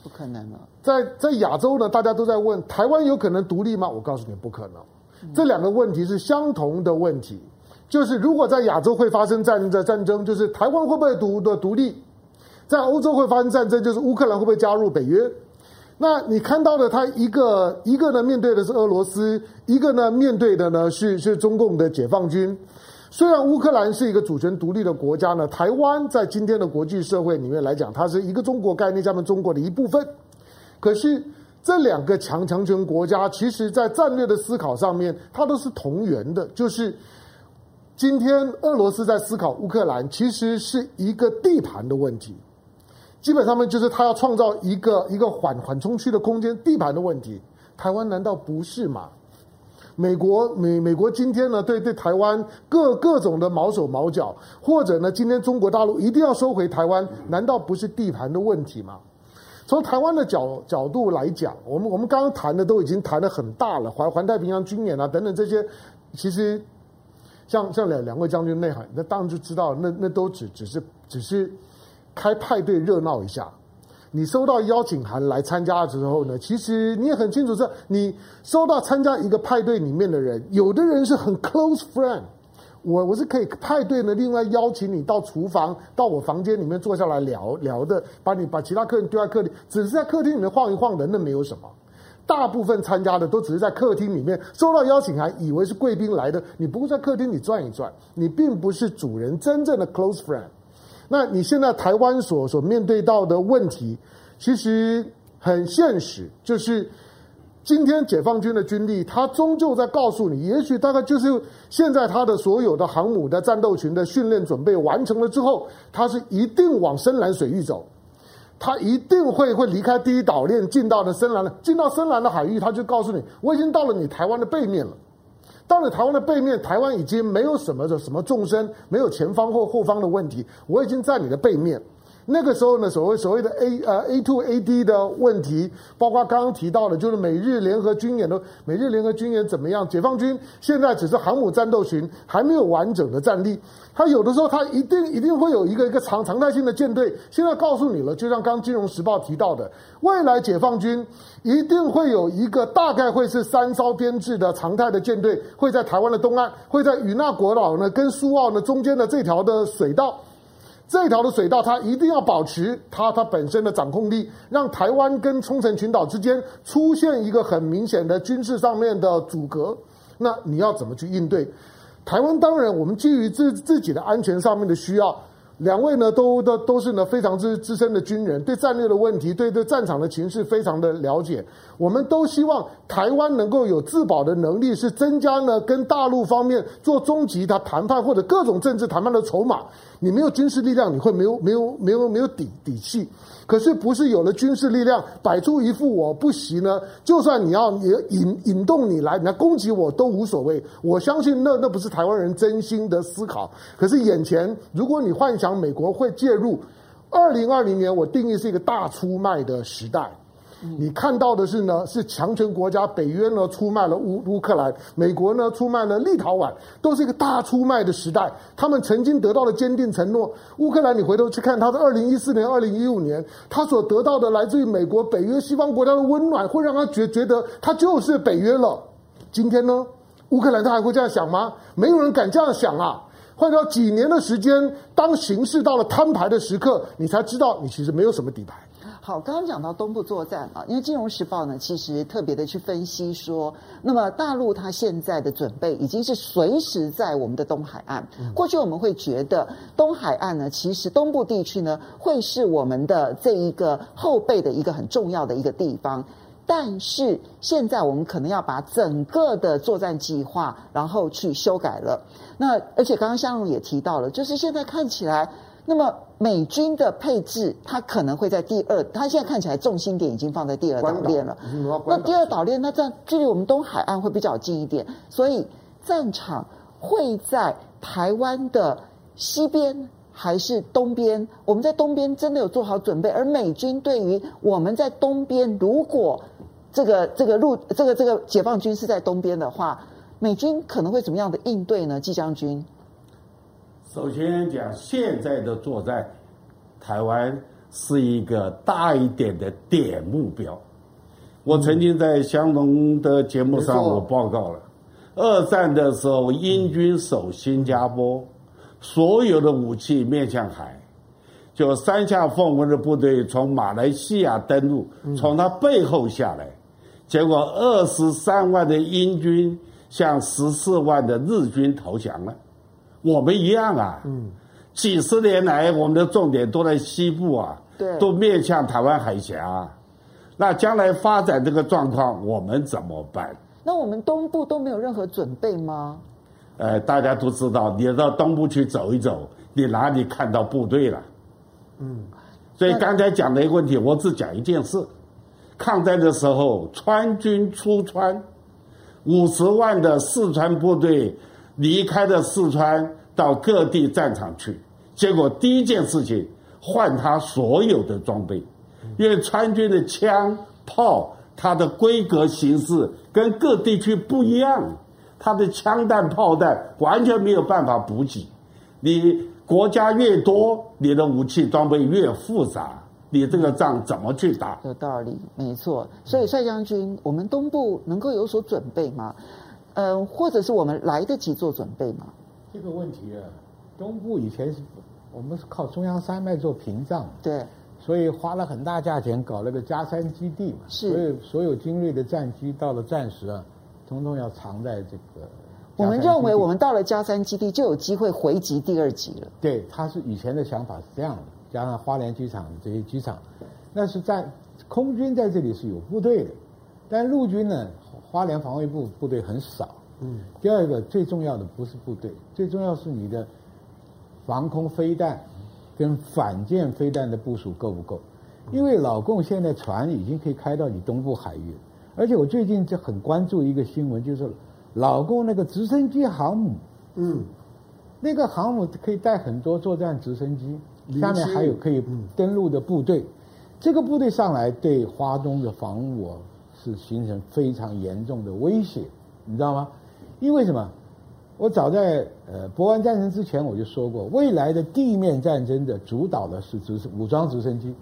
S2: 不可能了。
S1: 在在亚洲呢，大家都在问台湾有可能独立吗？我告诉你，不可能。嗯。这两个问题是相同的问题，就是如果在亚洲会发生战争，战争就是台湾会不会独的独立？在欧洲会发生战争，就是乌克兰会不会加入北约？那你看到的，他一个一个呢，面对的是俄罗斯，一个呢，面对的呢是 是中共的解放军。虽然乌克兰是一个主权独立的国家呢，台湾在今天的国际社会里面来讲，它是一个中国概念下面中国的一部分。可是这两个强强权国家，其实在战略的思考上面，它都是同源的。就是今天俄罗斯在思考乌克兰，其实是一个地盘的问题。基本上面就是他要创造一个一个缓缓冲区的空间，地盘的问题。台湾难道不是吗？美国美美国今天呢，对对台湾各各种的毛手毛脚，或者呢，今天中国大陆一定要收回台湾，难道不是地盘的问题吗？从台湾的角角度来讲，我们我们刚刚谈的都已经谈得很大了，环环太平洋军演啊等等这些，其实像像两两位将军内涵，那当然就知道，那那都只只是只是。开派对热闹一下，你收到邀请函来参加的时候呢，其实你也很清楚，是你收到参加一个派对里面的人，有的人是很 close friend，我我是可以派对呢，另外邀请你到厨房，到我房间里面坐下来聊聊的，把你把其他客人丢在客厅，只是在客厅里面晃一晃的，那没有什么。大部分参加的都只是在客厅里面收到邀请函，以为是贵宾来的，你不会在客厅里转一转，你并不是主人真正的 close friend。那你现在台湾所所面对到的问题，其实很现实，就是今天解放军的军力，他终究在告诉你，也许大概就是现在他的所有的航母的战斗群的训练准备完成了之后，他是一定往深蓝水域走，他一定会会离开第一岛链，进到的深蓝的，进到深蓝的海域，他就告诉你，我已经到了你台湾的背面了。到了台湾的背面，台湾已经没有什么的什么纵深，没有前方或后方的问题，我已经在你的背面。那个时候呢，所谓所谓的 A 呃 A two A D 的问题，包括刚刚提到的，就是美日联合军演的美日联合军演怎么样？解放军现在只是航母战斗群，还没有完整的战力。他有的时候他一定一定会有一个一个常常态性的舰队。现在告诉你了，就像刚刚《金融时报》提到的，未来解放军一定会有一个大概会是三艘编制的常态的舰队，会在台湾的东岸，会在与那国岛呢跟苏澳呢中间的这条的水道。这条的水道，它一定要保持它它本身的掌控力，让台湾跟冲绳群岛之间出现一个很明显的军事上面的阻隔。那你要怎么去应对？台湾当然，我们基于自自己的安全上面的需要，两位呢，都都都是呢非常之资深的军人，对战略的问题，对对战场的情势非常的了解。我们都希望台湾能够有自保的能力，是增加呢跟大陆方面做终极的谈判或者各种政治谈判的筹码。你没有军事力量，你会没有没有没有没有底底气。可是不是有了军事力量，摆出一副我不行呢？就算你要你引引动你来，你来攻击我都无所谓。我相信那那不是台湾人真心的思考。可是眼前，如果你幻想美国会介入，二零二零年我定义是一个大出卖的时代。你看到的是呢，是强权国家北约呢出卖了乌乌克兰，美国呢出卖了立陶宛，都是一个大出卖的时代。他们曾经得到了坚定承诺，乌克兰你回头去看，他的二零一四年、二零一五年，他所得到的来自于美国、北约、西方国家的温暖，会让他觉觉得他就是北约了。今天呢，乌克兰他还会这样想吗？没有人敢这样想啊！换掉几年的时间，当形势到了摊牌的时刻，你才知道你其实没有什么底牌。
S2: 好，刚刚讲到东部作战啊，因为《金融时报》呢，其实特别的去分析说，那么大陆它现在的准备已经是随时在我们的东海岸。过去我们会觉得东海岸呢，其实东部地区呢，会是我们的这一个后备的一个很重要的一个地方。但是现在我们可能要把整个的作战计划，然后去修改了。那而且刚刚香龙也提到了，就是现在看起来。那么美军的配置，它可能会在第二，它现在看起来重心点已经放在第二岛链了。那第二岛链，那这样距离我们东海岸会比较近一点，所以战场会在台湾的西边还是东边？我们在东边真的有做好准备，而美军对于我们在东边，如果这个这个陆这个这个解放军是在东边的话，美军可能会怎么样的应对呢？季将军。
S3: 首先讲现在的作战，台湾是一个大一点的点目标。我曾经在香农的节目上我报告了，二战的时候英军守新加坡，所有的武器面向海，就三下凤文的部队从马来西亚登陆，从他背后下来，结果二十三万的英军向十四万的日军投降了。我们一样啊，嗯，几十年来我们的重点都在西部啊，对，都面向台湾海峡，那将来发展这个状况，我们怎么办？
S2: 那我们东部都没有任何准备吗？
S3: 呃，大家都知道，你到东部去走一走，你哪里看到部队了？嗯，所以刚才讲的一个问题，我只讲一件事：抗战的时候，川军出川，五十万的四川部队。离开了四川，到各地战场去，结果第一件事情换他所有的装备，因为川军的枪炮，它的规格形式跟各地区不一样，它的枪弹炮弹完全没有办法补给。你国家越多，你的武器装备越复杂，你这个仗怎么去打？
S2: 有道理，没错。所以帅将军，我们东部能够有所准备吗？嗯，或者是我们来得及做准备吗？
S4: 这个问题啊，东部以前是我们是靠中央山脉做屏障，
S2: 对，
S4: 所以花了很大价钱搞了个加山基地嘛，
S2: 是，
S4: 所以所有精锐的战机到了战时啊，统统要藏在这个。
S2: 我们认为我们到了加山基地就有机会回击第二级了。
S4: 对，他是以前的想法是这样的，加上花莲机场这些机场，那是在空军在这里是有部队的，但陆军呢？花莲防卫部部队很少，嗯，第二个最重要的不是部队，最重要是你的防空飞弹跟反舰飞弹的部署够不够？因为老共现在船已经可以开到你东部海域，而且我最近就很关注一个新闻，就是老共那个直升机航母，嗯，那个航母可以带很多作战直升机，下面还有可以登陆的部队，这个部队上来对花东的防务。是形成非常严重的威胁，你知道吗？因为什么？我早在呃博湾战争之前我就说过，未来的地面战争的主导的是直武装直升机。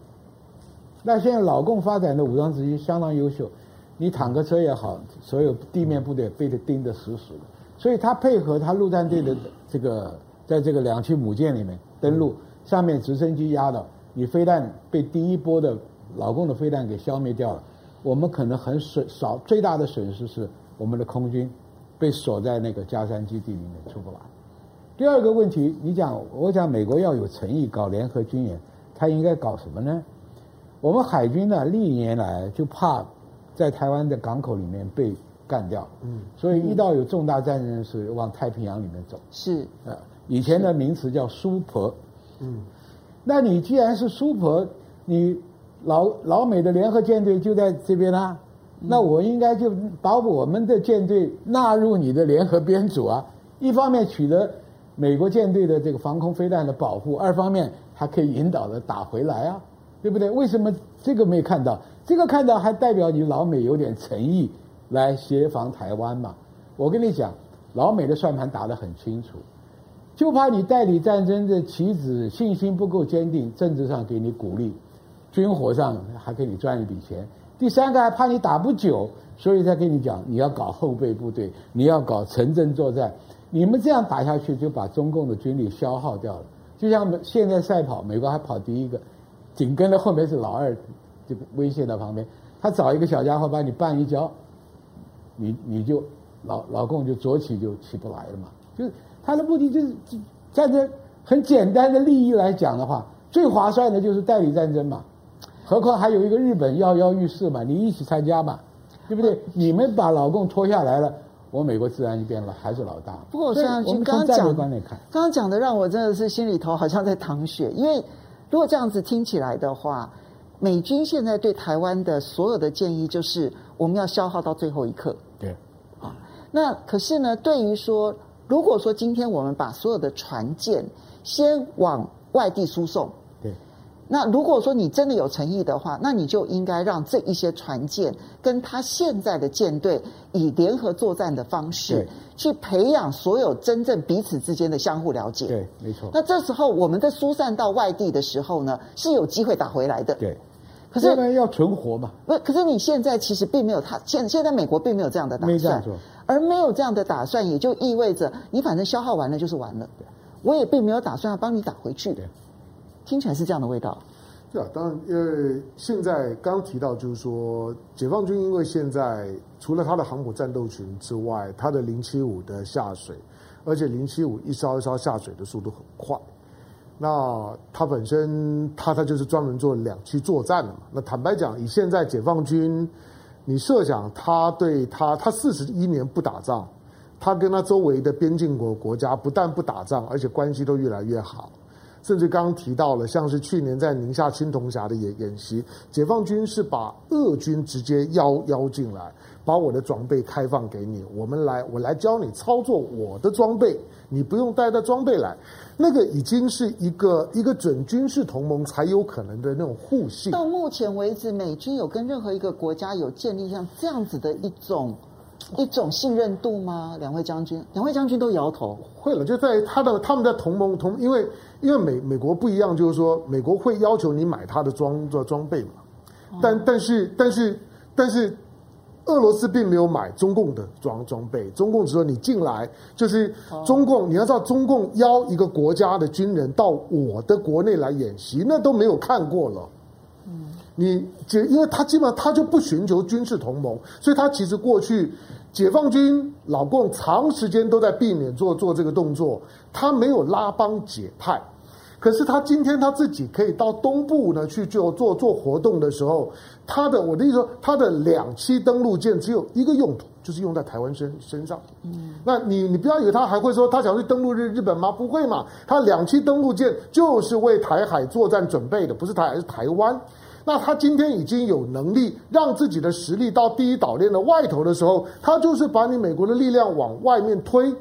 S4: 那现在老共发展的武装直升机相当优秀，你坦克车也好，所有地面部队被他盯得死死的，所以他配合他陆战队的这个，在这个两栖母舰里面登陆，上面直升机压到，你飞弹被第一波的老共的飞弹给消灭掉了。我们可能很损少，最大的损失是我们的空军被锁在那个加山基地里面出不来。第二个问题，你讲我讲美国要有诚意搞联合军演，他应该搞什么呢？我们海军呢历年来就怕在台湾的港口里面被干掉，嗯，所以一到有重大战争时往太平洋里面走。
S2: 是
S4: 啊，以前的名词叫苏婆，嗯，那你既然是苏婆，你老老美的联合舰队就在这边啦，啊，那我应该就把我们的舰队纳入你的联合编组啊，一方面取得。美国舰队的这个防空飞弹的保护，二方面还可以引导着打回来啊，对不对？为什么这个没看到？这个看到还代表你老美有点诚意来协防台湾嘛？我跟你讲，老美的算盘打得很清楚，就怕你代理战争的棋子信心不够坚定，政治上给你鼓励，军火上还给你赚一笔钱。第三个还怕你打不久，所以才跟你讲你要搞后备部队，你要搞城镇作战。你们这样打下去，就把中共的军力消耗掉了。就像现在赛跑，美国还跑第一个，紧跟着后面是老二，这个威胁在旁边。他找一个小家伙把你绊一跤，你你就老老共就左起就起不来了嘛。就是他的目的就是站在很简单的利益来讲的话，最划算的就是代理战争嘛。何况还有一个日本跃跃欲试嘛，你一起参加嘛，对不对？你们把老共拖下来了。我美国自然就变了，还是老大。
S2: 不过我像军刚刚讲，刚刚讲的让我真的是心里头好像在淌血。因为如果这样子听起来的话，美军现在对台湾的所有的建议就是我们要消耗到最后一刻。
S4: 对，
S2: 啊，那可是呢，对于说，如果说今天我们把所有的船舰先往外地输送。那如果说你真的有诚意的话，那你就应该让这一些船舰跟他现在的舰队以联合作战的方式，去培养所有真正彼此之间的相互了解。
S4: 对，没错。
S2: 那这时候我们在疏散到外地的时候呢，是有机会打回来的。
S4: 对。
S2: 可是
S4: 要存活嘛？
S2: 不，可是你现在其实并没有他现现在美国并没有这样的打算，
S4: 没这样做。
S2: 而没有这样的打算，也就意味着你反正消耗完了就是完了。对。我也并没有打算要帮你打回去。对。听起来是这样的味道。
S1: 对啊，当然，因为现在刚提到，就是说，解放军因为现在除了他的航母战斗群之外，他的零七五的下水，而且零七五一艘一艘下水的速度很快，那他本身他他就是专门做两栖作战的嘛。那坦白讲，以现在解放军，你设想他对他他四十一年不打仗，他跟他周围的边境国国家不但不打仗，而且关系都越来越好。甚至刚刚提到了，像是去年在宁夏青铜峡的演演习，解放军是把俄军直接邀邀进来，把我的装备开放给你，我们来我来教你操作我的装备，你不用带的装备来，那个已经是一个一个准军事同盟才有可能的那种互信。
S2: 到目前为止，美军有跟任何一个国家有建立像这样子的一种。一种信任度吗？两位将军，两位将军都摇头。
S1: 会了，就在他的他们在同盟同，因为因为美美国不一样，就是说美国会要求你买他的装装装备嘛，但但是但是但是俄罗斯并没有买中共的装装备，中共只说你进来就是中共，你要知道中共邀一个国家的军人到我的国内来演习，那都没有看过了。你解，因为他基本上他就不寻求军事同盟，所以他其实过去解放军老共长时间都在避免做做这个动作，他没有拉帮结派。可是他今天他自己可以到东部呢去做做做活动的时候，他的我的意思说，他的两栖登陆舰只有一个用途，就是用在台湾身身上。嗯，那你你不要以为他还会说他想去登陆日日本吗？不会嘛，他两栖登陆舰就是为台海作战准备的，不是台海是台湾。那他今天已经有能力让自己的实力到第一岛链的外头的时候，他就是把你美国的力量往外面推，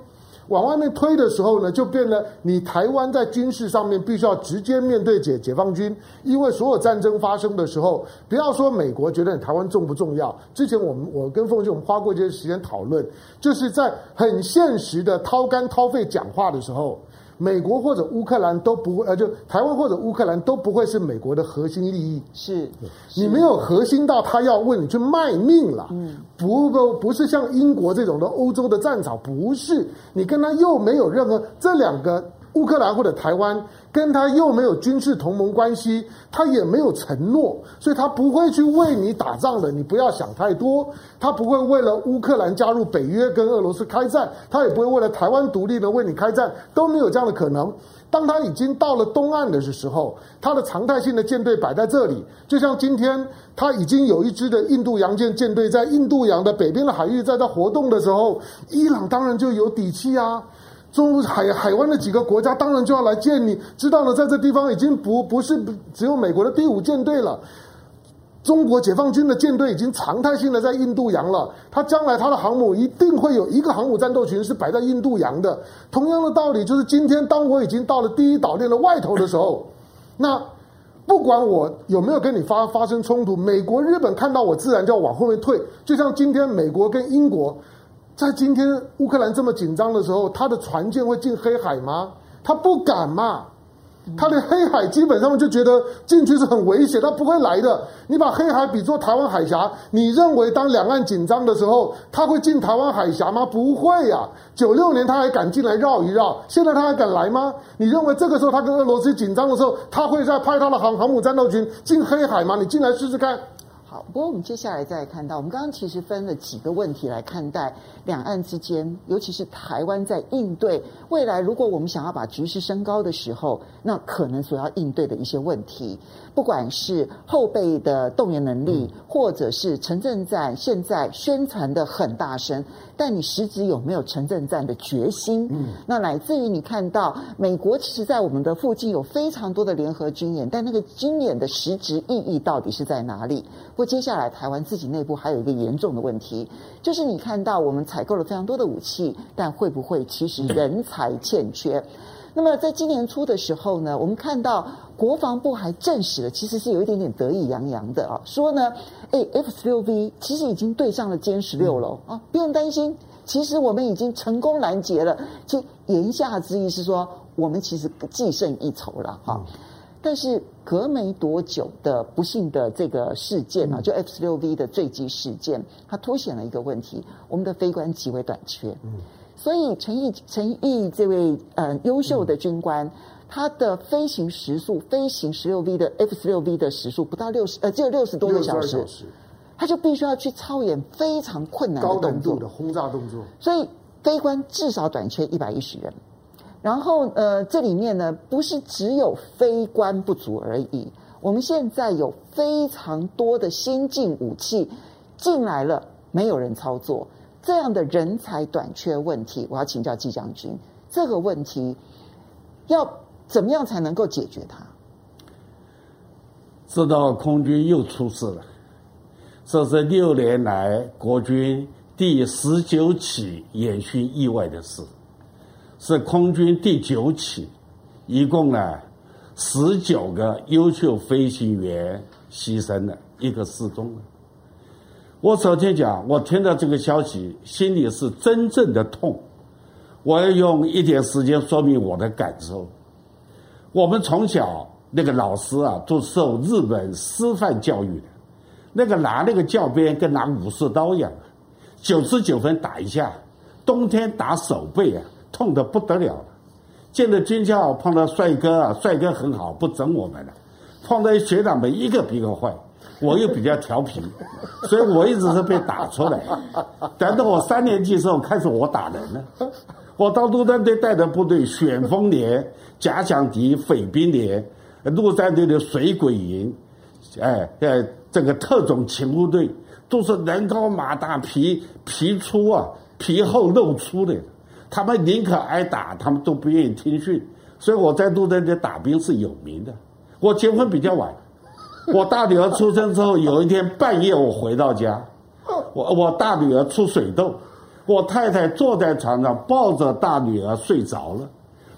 S1: 往外面推的时候呢，就变了。你台湾在军事上面必须要直接面对解解放军，因为所有战争发生的时候，不要说美国觉得你台湾重不重要。之前我们我跟凤姐我们花过一些时间讨论，就是在很现实的掏肝掏肺讲话的时候。美国或者乌克兰都不会，呃，就台湾或者乌克兰都不会是美国的核心利益。
S2: 是，
S1: 你没有核心到他要为你去卖命了。嗯，不够不是像英国这种的欧洲的战场，不是。你跟他又没有任何这两个乌克兰或者台湾跟他又没有军事同盟关系，他也没有承诺，所以他不会去为你打仗的。你不要想太多，他不会为了乌克兰加入北约跟俄罗斯开战，他也不会为了台湾独立的为你开战，都没有这样的可能。当他已经到了东岸的时候，他的常态性的舰队摆在这里，就像今天他已经有一支的印度洋舰舰队在印度洋的北边的海域在这活动的时候，伊朗当然就有底气啊。中海海湾的几个国家当然就要来见你，知道了，在这地方已经不不是只有美国的第五舰队了，中国解放军的舰队已经常态性的在印度洋了。它将来它的航母一定会有一个航母战斗群是摆在印度洋的。同样的道理，就是今天当我已经到了第一岛链的外头的时候，那不管我有没有跟你发发生冲突，美国、日本看到我自然就要往后面退。就像今天美国跟英国。在今天乌克兰这么紧张的时候，他的船舰会进黑海吗？他不敢嘛。他连黑海基本上就觉得进去是很危险，他不会来的。你把黑海比作台湾海峡，你认为当两岸紧张的时候，他会进台湾海峡吗？不会呀。九六年他还敢进来绕一绕，现在他还敢来吗？你认为这个时候他跟俄罗斯紧张的时候，他会再派他的航航母战斗群进黑海吗？你进来试试看。
S2: 好，不过我们接下来再来看到，我们刚刚其实分了几个问题来看待两岸之间，尤其是台湾在应对未来，如果我们想要把局势升高的时候，那可能所要应对的一些问题，不管是后备的动员能力，或者是城镇战，现在宣传的很大声。但你实质有没有城镇战的决心？嗯，那乃至于你看到美国其实，在我们的附近有非常多的联合军演，但那个军演的实质意义到底是在哪里？不过接下来台湾自己内部还有一个严重的问题，就是你看到我们采购了非常多的武器，但会不会其实人才欠缺？那么在今年初的时候呢，我们看到国防部还证实了，其实是有一点点得意洋洋的啊，说呢，哎，F 十六 V 其实已经对上了歼十六了啊，不用担心，其实我们已经成功拦截了。其言下之意是说，我们其实不计胜一筹了哈。但是隔没多久的不幸的这个事件啊，就 F 十六 V 的坠机事件，它凸显了一个问题：我们的飞官极为短缺。嗯所以陈毅陈毅这位呃优秀的军官，嗯、他的飞行时速，飞行十六 V 的 F 十六 V 的时速不到六十呃，只有六十多个小时，他就必须要去操演非常困难的
S1: 高难度的轰炸动作。
S2: 所以飞官至少短缺一百一十人。然后呃，这里面呢不是只有非官不足而已，我们现在有非常多的先进武器进来了，没有人操作。这样的人才短缺问题，我要请教季将军，这个问题要怎么样才能够解决它？
S3: 知道空军又出事了，这是六年来国军第十九起演训意外的事，是空军第九起，一共呢十九个优秀飞行员牺牲了，一个失踪了。我首先讲，我听到这个消息，心里是真正的痛。我要用一点时间说明我的感受。我们从小那个老师啊，都受日本师范教育的，那个拿那个教鞭跟拿武士刀一样，九十九分打一下，冬天打手背啊，痛得不得了。进了军校碰到帅哥啊，帅哥很好，不整我们了。碰到学长们，一个比一个坏。我又比较调皮，所以我一直是被打出来。等到我三年级时候，开始我打人了。我到陆战队带的部队，旋风连、假想敌、匪兵连，陆战队的水鬼营，哎，呃，这个特种勤务队，都是人高马大、皮皮粗啊、皮厚肉粗的。他们宁可挨打，他们都不愿意听训。所以我在陆战队打兵是有名的。我结婚比较晚。我大女儿出生之后，有一天半夜我回到家，我我大女儿出水痘，我太太坐在床上抱着大女儿睡着了，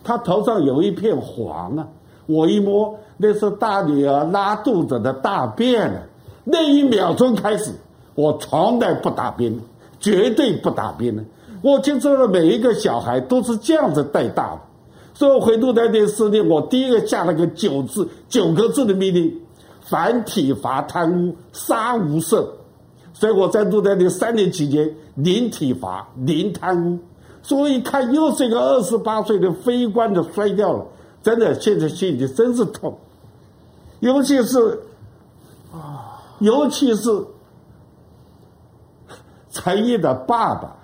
S3: 她头上有一片黄啊，我一摸那是大女儿拉肚子的大便啊，那一秒钟开始，我从来不打兵，绝对不打兵的，我接触的每一个小孩都是这样子带大的，所以我回陆战队司令，我第一个下了个九字九个字的命令。反体罚贪污，杀无赦。所以我在陆战队三年期间，零体罚，零贪污。所以一看又是一个二十八岁的非官的摔掉了，真的现在心里真是痛，尤其是啊，尤其是陈毅的爸爸，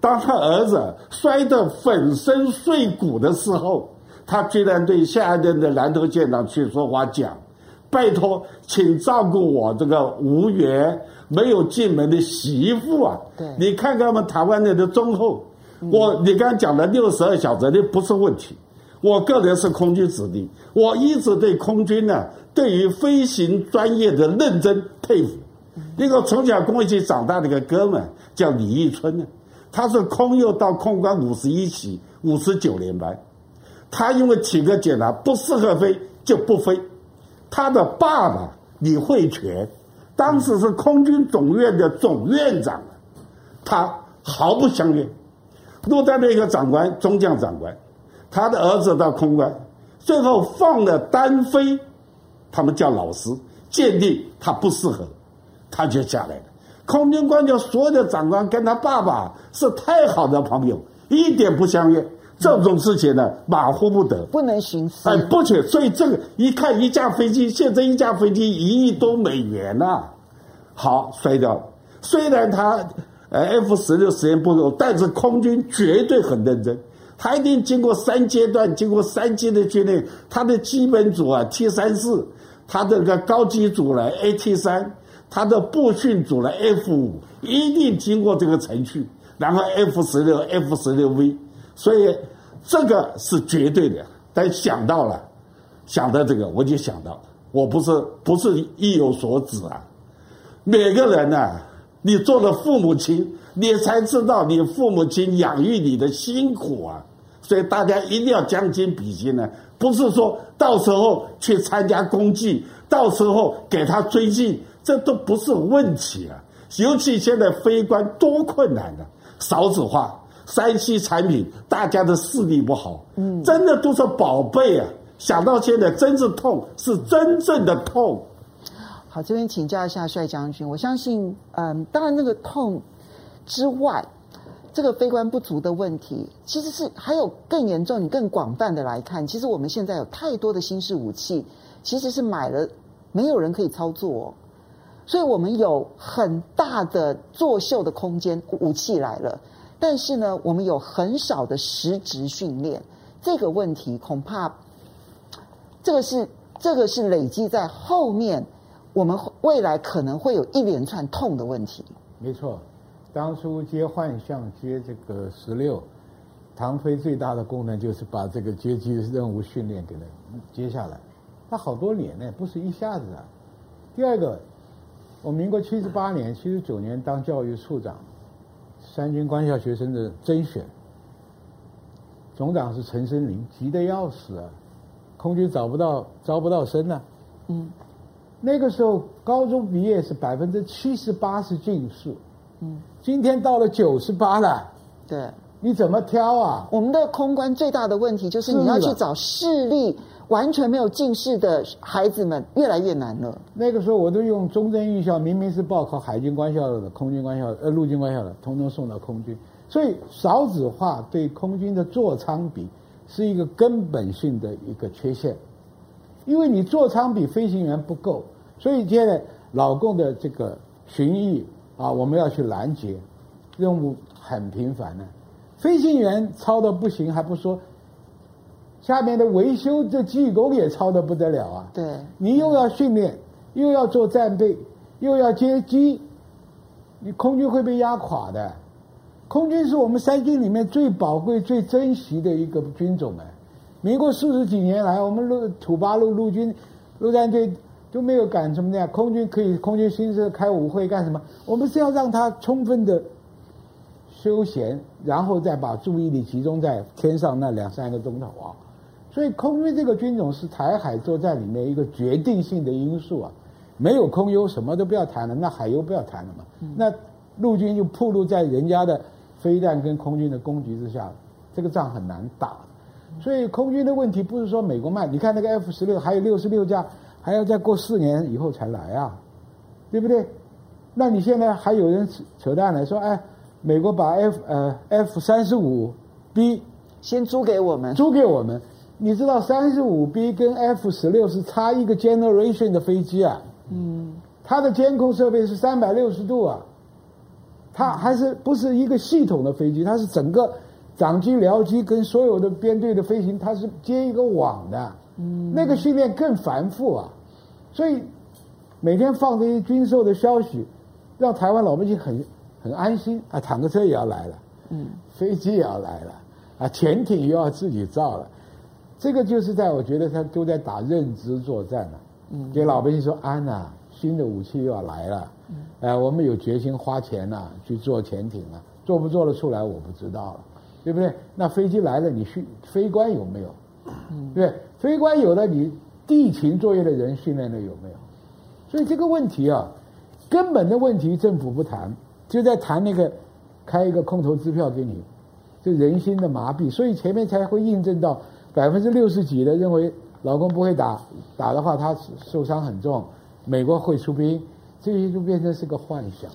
S3: 当他儿子摔得粉身碎骨的时候，他居然对下一任的南投县长去说话讲：“拜托，请照顾我这个无缘没有进门的媳妇啊！”
S2: 对，
S3: 你看看我们台湾人的忠厚。我你刚刚讲的六十二小时那不是问题，我个人是空军子弟，我一直对空军呢，对于飞行专业的认真佩服。一个从小跟我一起长大的一个哥们叫李义春呢，他是空幼到空管五十一期五十九连班，他因为体格检查不适合飞就不飞。他的爸爸李惠全，当时是空军总院的总院长，他毫不相怨。陆战队一个长官，中将长官，他的儿子到空关，最后放了单飞，他们叫老师鉴定他不适合，他就下来了。空军官校所有的长官跟他爸爸是太好的朋友，一点不相怨。这种事情呢，马虎不得，
S2: 不能行事。
S3: 哎，不且，所以这个一看一架飞机，现在一架飞机一亿多美元呐、啊，好摔掉了。虽然他。F 十六实验不够，但是空军绝对很认真，他一定经过三阶段，经过三阶的训练，他的基本组啊 T 三四，他这个高级组呢 AT 三，他的步训组呢 F 五，一定经过这个程序，然后 F 十六 F 十六 V，所以这个是绝对的。但想到了，想到这个我就想到，我不是不是意有所指啊，每个人呢、你做了父母亲，你才知道你父母亲养育你的辛苦啊！所以大家一定要将心比心呢，不是说到时候去参加公祭，到时候给他追进，这都不是问题啊。尤其现在非官多困难啊，少子化、山西产品，大家的视力不好，嗯，真的都是宝贝啊！想到现在真是痛，是真正的痛。
S2: 好，这边请教一下帅将军。我相信，嗯，当然那个痛之外，这个非官不足的问题，其实是还有更严重、你更广泛的来看。其实我们现在有太多的新式武器，其实是买了没有人可以操作哦，所以我们有很大的作秀的空间，武器来了，但是呢，我们有很少的实质训练。这个问题恐怕，这个是这个是累积在后面。我们未来可能会有一连串痛的问题。
S4: 没错，当初接幻象、接这个十六，唐飞最大的功能就是把这个接机任务训练给他接下来。他好多年呢，不是一下子啊。第二个，我民国七十八年、七十九年当教育处长，三军官校学生的甄选，总长是陈森林，急得要死啊，空军找不到招不到生啊。嗯。那个时候高中毕业是百分之七十八是进士，嗯，今天到了九十八了，
S2: 对，
S4: 你怎么挑啊？
S2: 我们的空关最大的问题就是你要去找视力完全没有近视的孩子们越来越难了。
S4: 那个时候我都用中正预校，明明是报考海军官校的、空军官校的、呃陆军官校的，统统送到空军。所以少子化对空军的座舱比是一个根本性的一个缺陷。因为你座舱比飞行员不够，所以现在老共的这个巡弋啊，我们要去拦截，任务很频繁呢。飞行员操的不行还不说，下面的维修这技工也操的不得了啊。
S2: 对，
S4: 你又要训练，又要做战备，又要接机，你空军会被压垮的。空军是我们三军里面最宝贵、最珍惜的一个军种哎。民国四十几年来，我们陆土八路陆军陆战队都没有敢什么的，空军可以空军新社开舞会干什么？我们是要让他充分的休闲，然后再把注意力集中在天上那两三个钟头啊。所以空军这个军种是台海作战里面一个决定性的因素啊。没有空优，什么都不要谈了，那海优不要谈了嘛。那陆军就暴露在人家的飞弹跟空军的攻击之下，这个仗很难打。所以空军的问题不是说美国慢，你看那个 F 十六还有六十六架，还要再过四年以后才来啊，对不对？那你现在还有人扯扯淡来说，哎，美国把 F 呃 F 三十五 B
S2: 先租给我们，
S4: 租给我们。你知道三十五 B 跟 F 十六是差一个 generation 的飞机啊？嗯，它的监控设备是三百六十度啊，它还是不是一个系统的飞机？它是整个掌机、僚机跟所有的编队的飞行，它是接一个网的。嗯，那个训练更繁复啊，所以每天放这些军售的消息，让台湾老百姓很很安心啊。坦克车也要来了，嗯，飞机也要来了，啊，潜艇又要自己造了。这个就是在我觉得他都在打认知作战了，嗯，给老百姓说安呐，新的武器又要来了，嗯，哎，我们有决心花钱呐去做潜艇了，做不做得出来我不知道了，对不对？那飞机来了，你训飞官有没有？嗯，对，飞官有了，你地勤作业的人训练的有没有？所以这个问题啊，根本的问题政府不谈，就在谈那个开一个空头支票给你，就人心的麻痹，所以前面才会印证到。百分之六十几的认为老公不会打，打的话他受伤很重，美国会出兵，这些就变成是个幻想。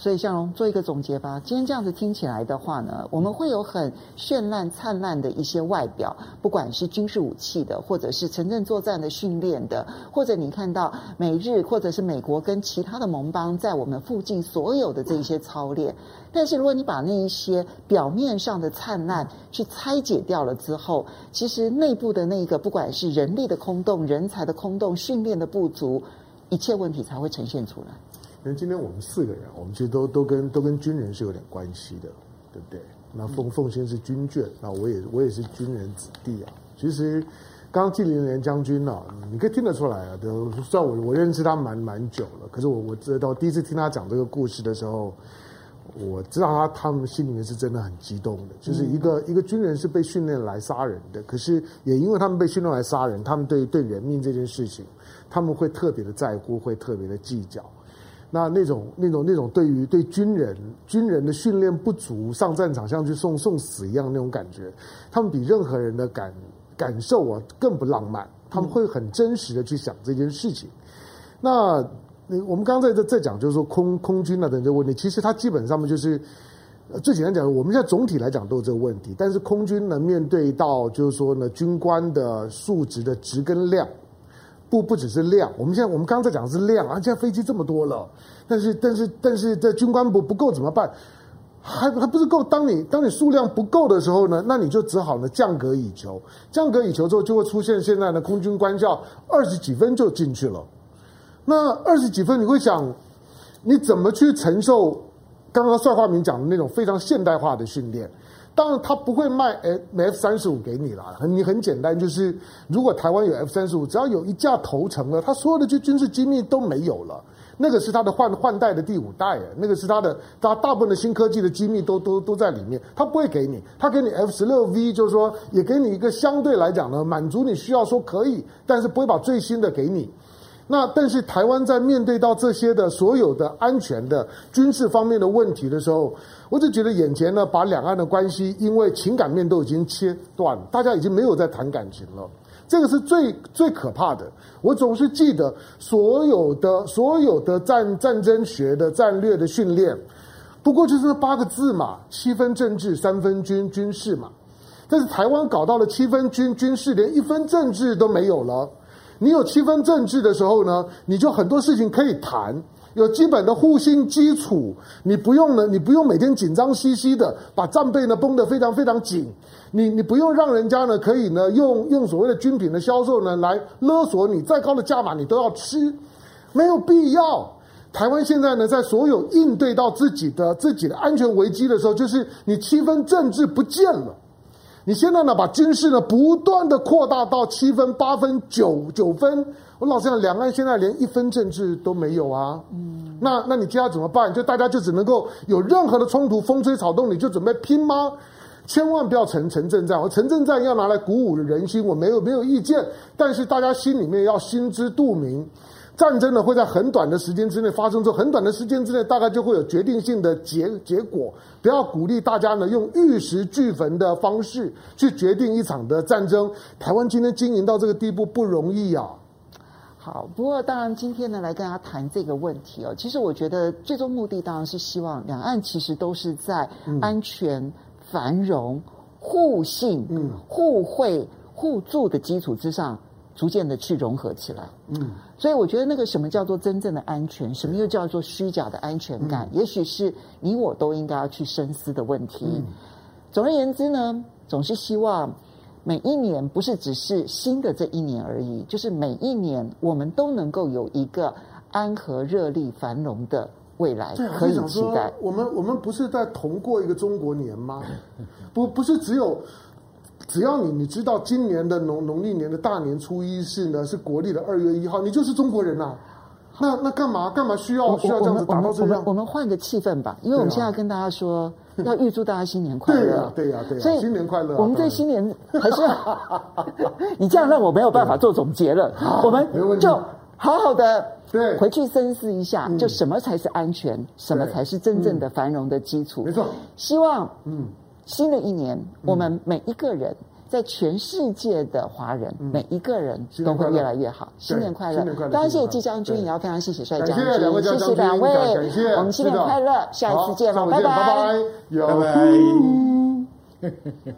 S2: 所以，向荣做一个总结吧。今天这样子听起来的话呢，我们会有很绚烂灿烂的一些外表，不管是军事武器的，或者是城镇作战的训练的，或者你看到美日或者是美国跟其他的盟邦在我们附近所有的这些操练。但是，如果你把那一些表面上的灿烂去拆解掉了之后，其实内部的那个不管是人力的空洞、人才的空洞、训练的不足，一切问题才会呈现出来。
S1: 因为今天我们四个人，我们其实都都跟都跟军人是有点关系的，对不对？那奉奉先是军眷，那我也我也是军人子弟啊。其实刚刚纪凌云将军啊，你可以听得出来啊，都算我我认识他蛮蛮久了，可是我我知道第一次听他讲这个故事的时候，我知道他他们心里面是真的很激动的。就是一个一个军人是被训练来杀人的，可是也因为他们被训练来杀人，他们对对人命这件事情，他们会特别的在乎，会特别的计较。那那种那种那种对于对军人军人的训练不足，上战场像去送送死一样那种感觉，他们比任何人的感感受啊更不浪漫，他们会很真实的去想这件事情。那我们刚才在在讲，就是说空空军啊等这个问题，其实它基本上面就是最简单讲，我们现在总体来讲都有这个问题，但是空军呢面对到就是说呢军官的数值的值跟量。不不只是量，我们现在我们刚才讲的是量啊，现在飞机这么多了，但是但是但是这军官不不够怎么办？还还不是够？当你当你数量不够的时候呢，那你就只好呢降格以求，降格以求之后就会出现现在的空军官校二十几分就进去了，那二十几分你会想你怎么去承受刚刚帅化民讲的那种非常现代化的训练？当然，他不会卖 F 三十五给你啦。你很简单，就是如果台湾有 F 三十五，只要有一架投诚了，他所有的军军事机密都没有了。那个是他的换换代的第五代，那个是他的，他大部分的新科技的机密都都都在里面。他不会给你，他给你 F 十六 V，就是说也给你一个相对来讲呢，满足你需要说可以，但是不会把最新的给你。那但是台湾在面对到这些的所有的安全的军事方面的问题的时候，我就觉得眼前呢，把两岸的关系因为情感面都已经切断，大家已经没有在谈感情了，这个是最最可怕的。我总是记得所有的所有的战战争学的战略的训练，不过就是八个字嘛，七分政治，三分军军事嘛。但是台湾搞到了七分军军事，连一分政治都没有了。你有七分政治的时候呢，你就很多事情可以谈，有基本的互信基础，你不用呢，你不用每天紧张兮兮的把战备呢绷得非常非常紧，你你不用让人家呢可以呢用用所谓的军品的销售呢来勒索你，再高的价码你都要吃，没有必要。台湾现在呢，在所有应对到自己的自己的安全危机的时候，就是你七分政治不见了。你现在呢，把军事呢不断的扩大到七分、八分、九九分。我老实讲，两岸现在连一分政治都没有啊。嗯，那那你接下来怎么办？就大家就只能够有任何的冲突，风吹草动，你就准备拼吗？千万不要成城镇战。我城镇战要拿来鼓舞人心，我没有没有意见。但是大家心里面要心知肚明。战争呢会在很短的时间之内发生，之后很短的时间之内，大概就会有决定性的结结果。不要鼓励大家呢用玉石俱焚的方式去决定一场的战争。台湾今天经营到这个地步不容易啊。
S2: 好，不过当然今天呢，来跟大家谈这个问题哦。其实我觉得最终目的当然是希望两岸其实都是在安全、嗯、繁荣、互信、嗯、互惠、互助的基础之上，逐渐的去融合起来。嗯，所以我觉得那个什么叫做真正的安全，什么又叫做虚假的安全感，嗯、也许是你我都应该要去深思的问题。嗯、总而言之呢，总是希望。每一年不是只是新的这一年而已，就是每一年我们都能够有一个安和、热力、繁荣的未来可以期待。
S1: 我们我们不是在同过一个中国年吗？不不是只有只要你你知道今年的农农历年的大年初一是呢是国历的二月一号，你就是中国人呐、啊。那那干嘛干嘛需要需要这样子打到这样？
S2: 我们我们换个气氛吧，因为我们现在跟大家说。要预祝大家新年快乐！
S1: 对呀，对呀，对呀，所以新年快乐。
S2: 我们对新年还是，你这样让我没有办法做总结了。我们就好好的对回去深思一下，就什么才是安全，什么才是真正的繁荣的基础。没错，希望嗯，新的一年我们每一个人。在全世界的华人，每一个人都会越来越好。新年快乐！新年快乐！当然谢谢季将军，也要非常谢谢帅将军，谢谢两位，我们新年快乐，下一次见了，拜拜，
S1: 拜拜。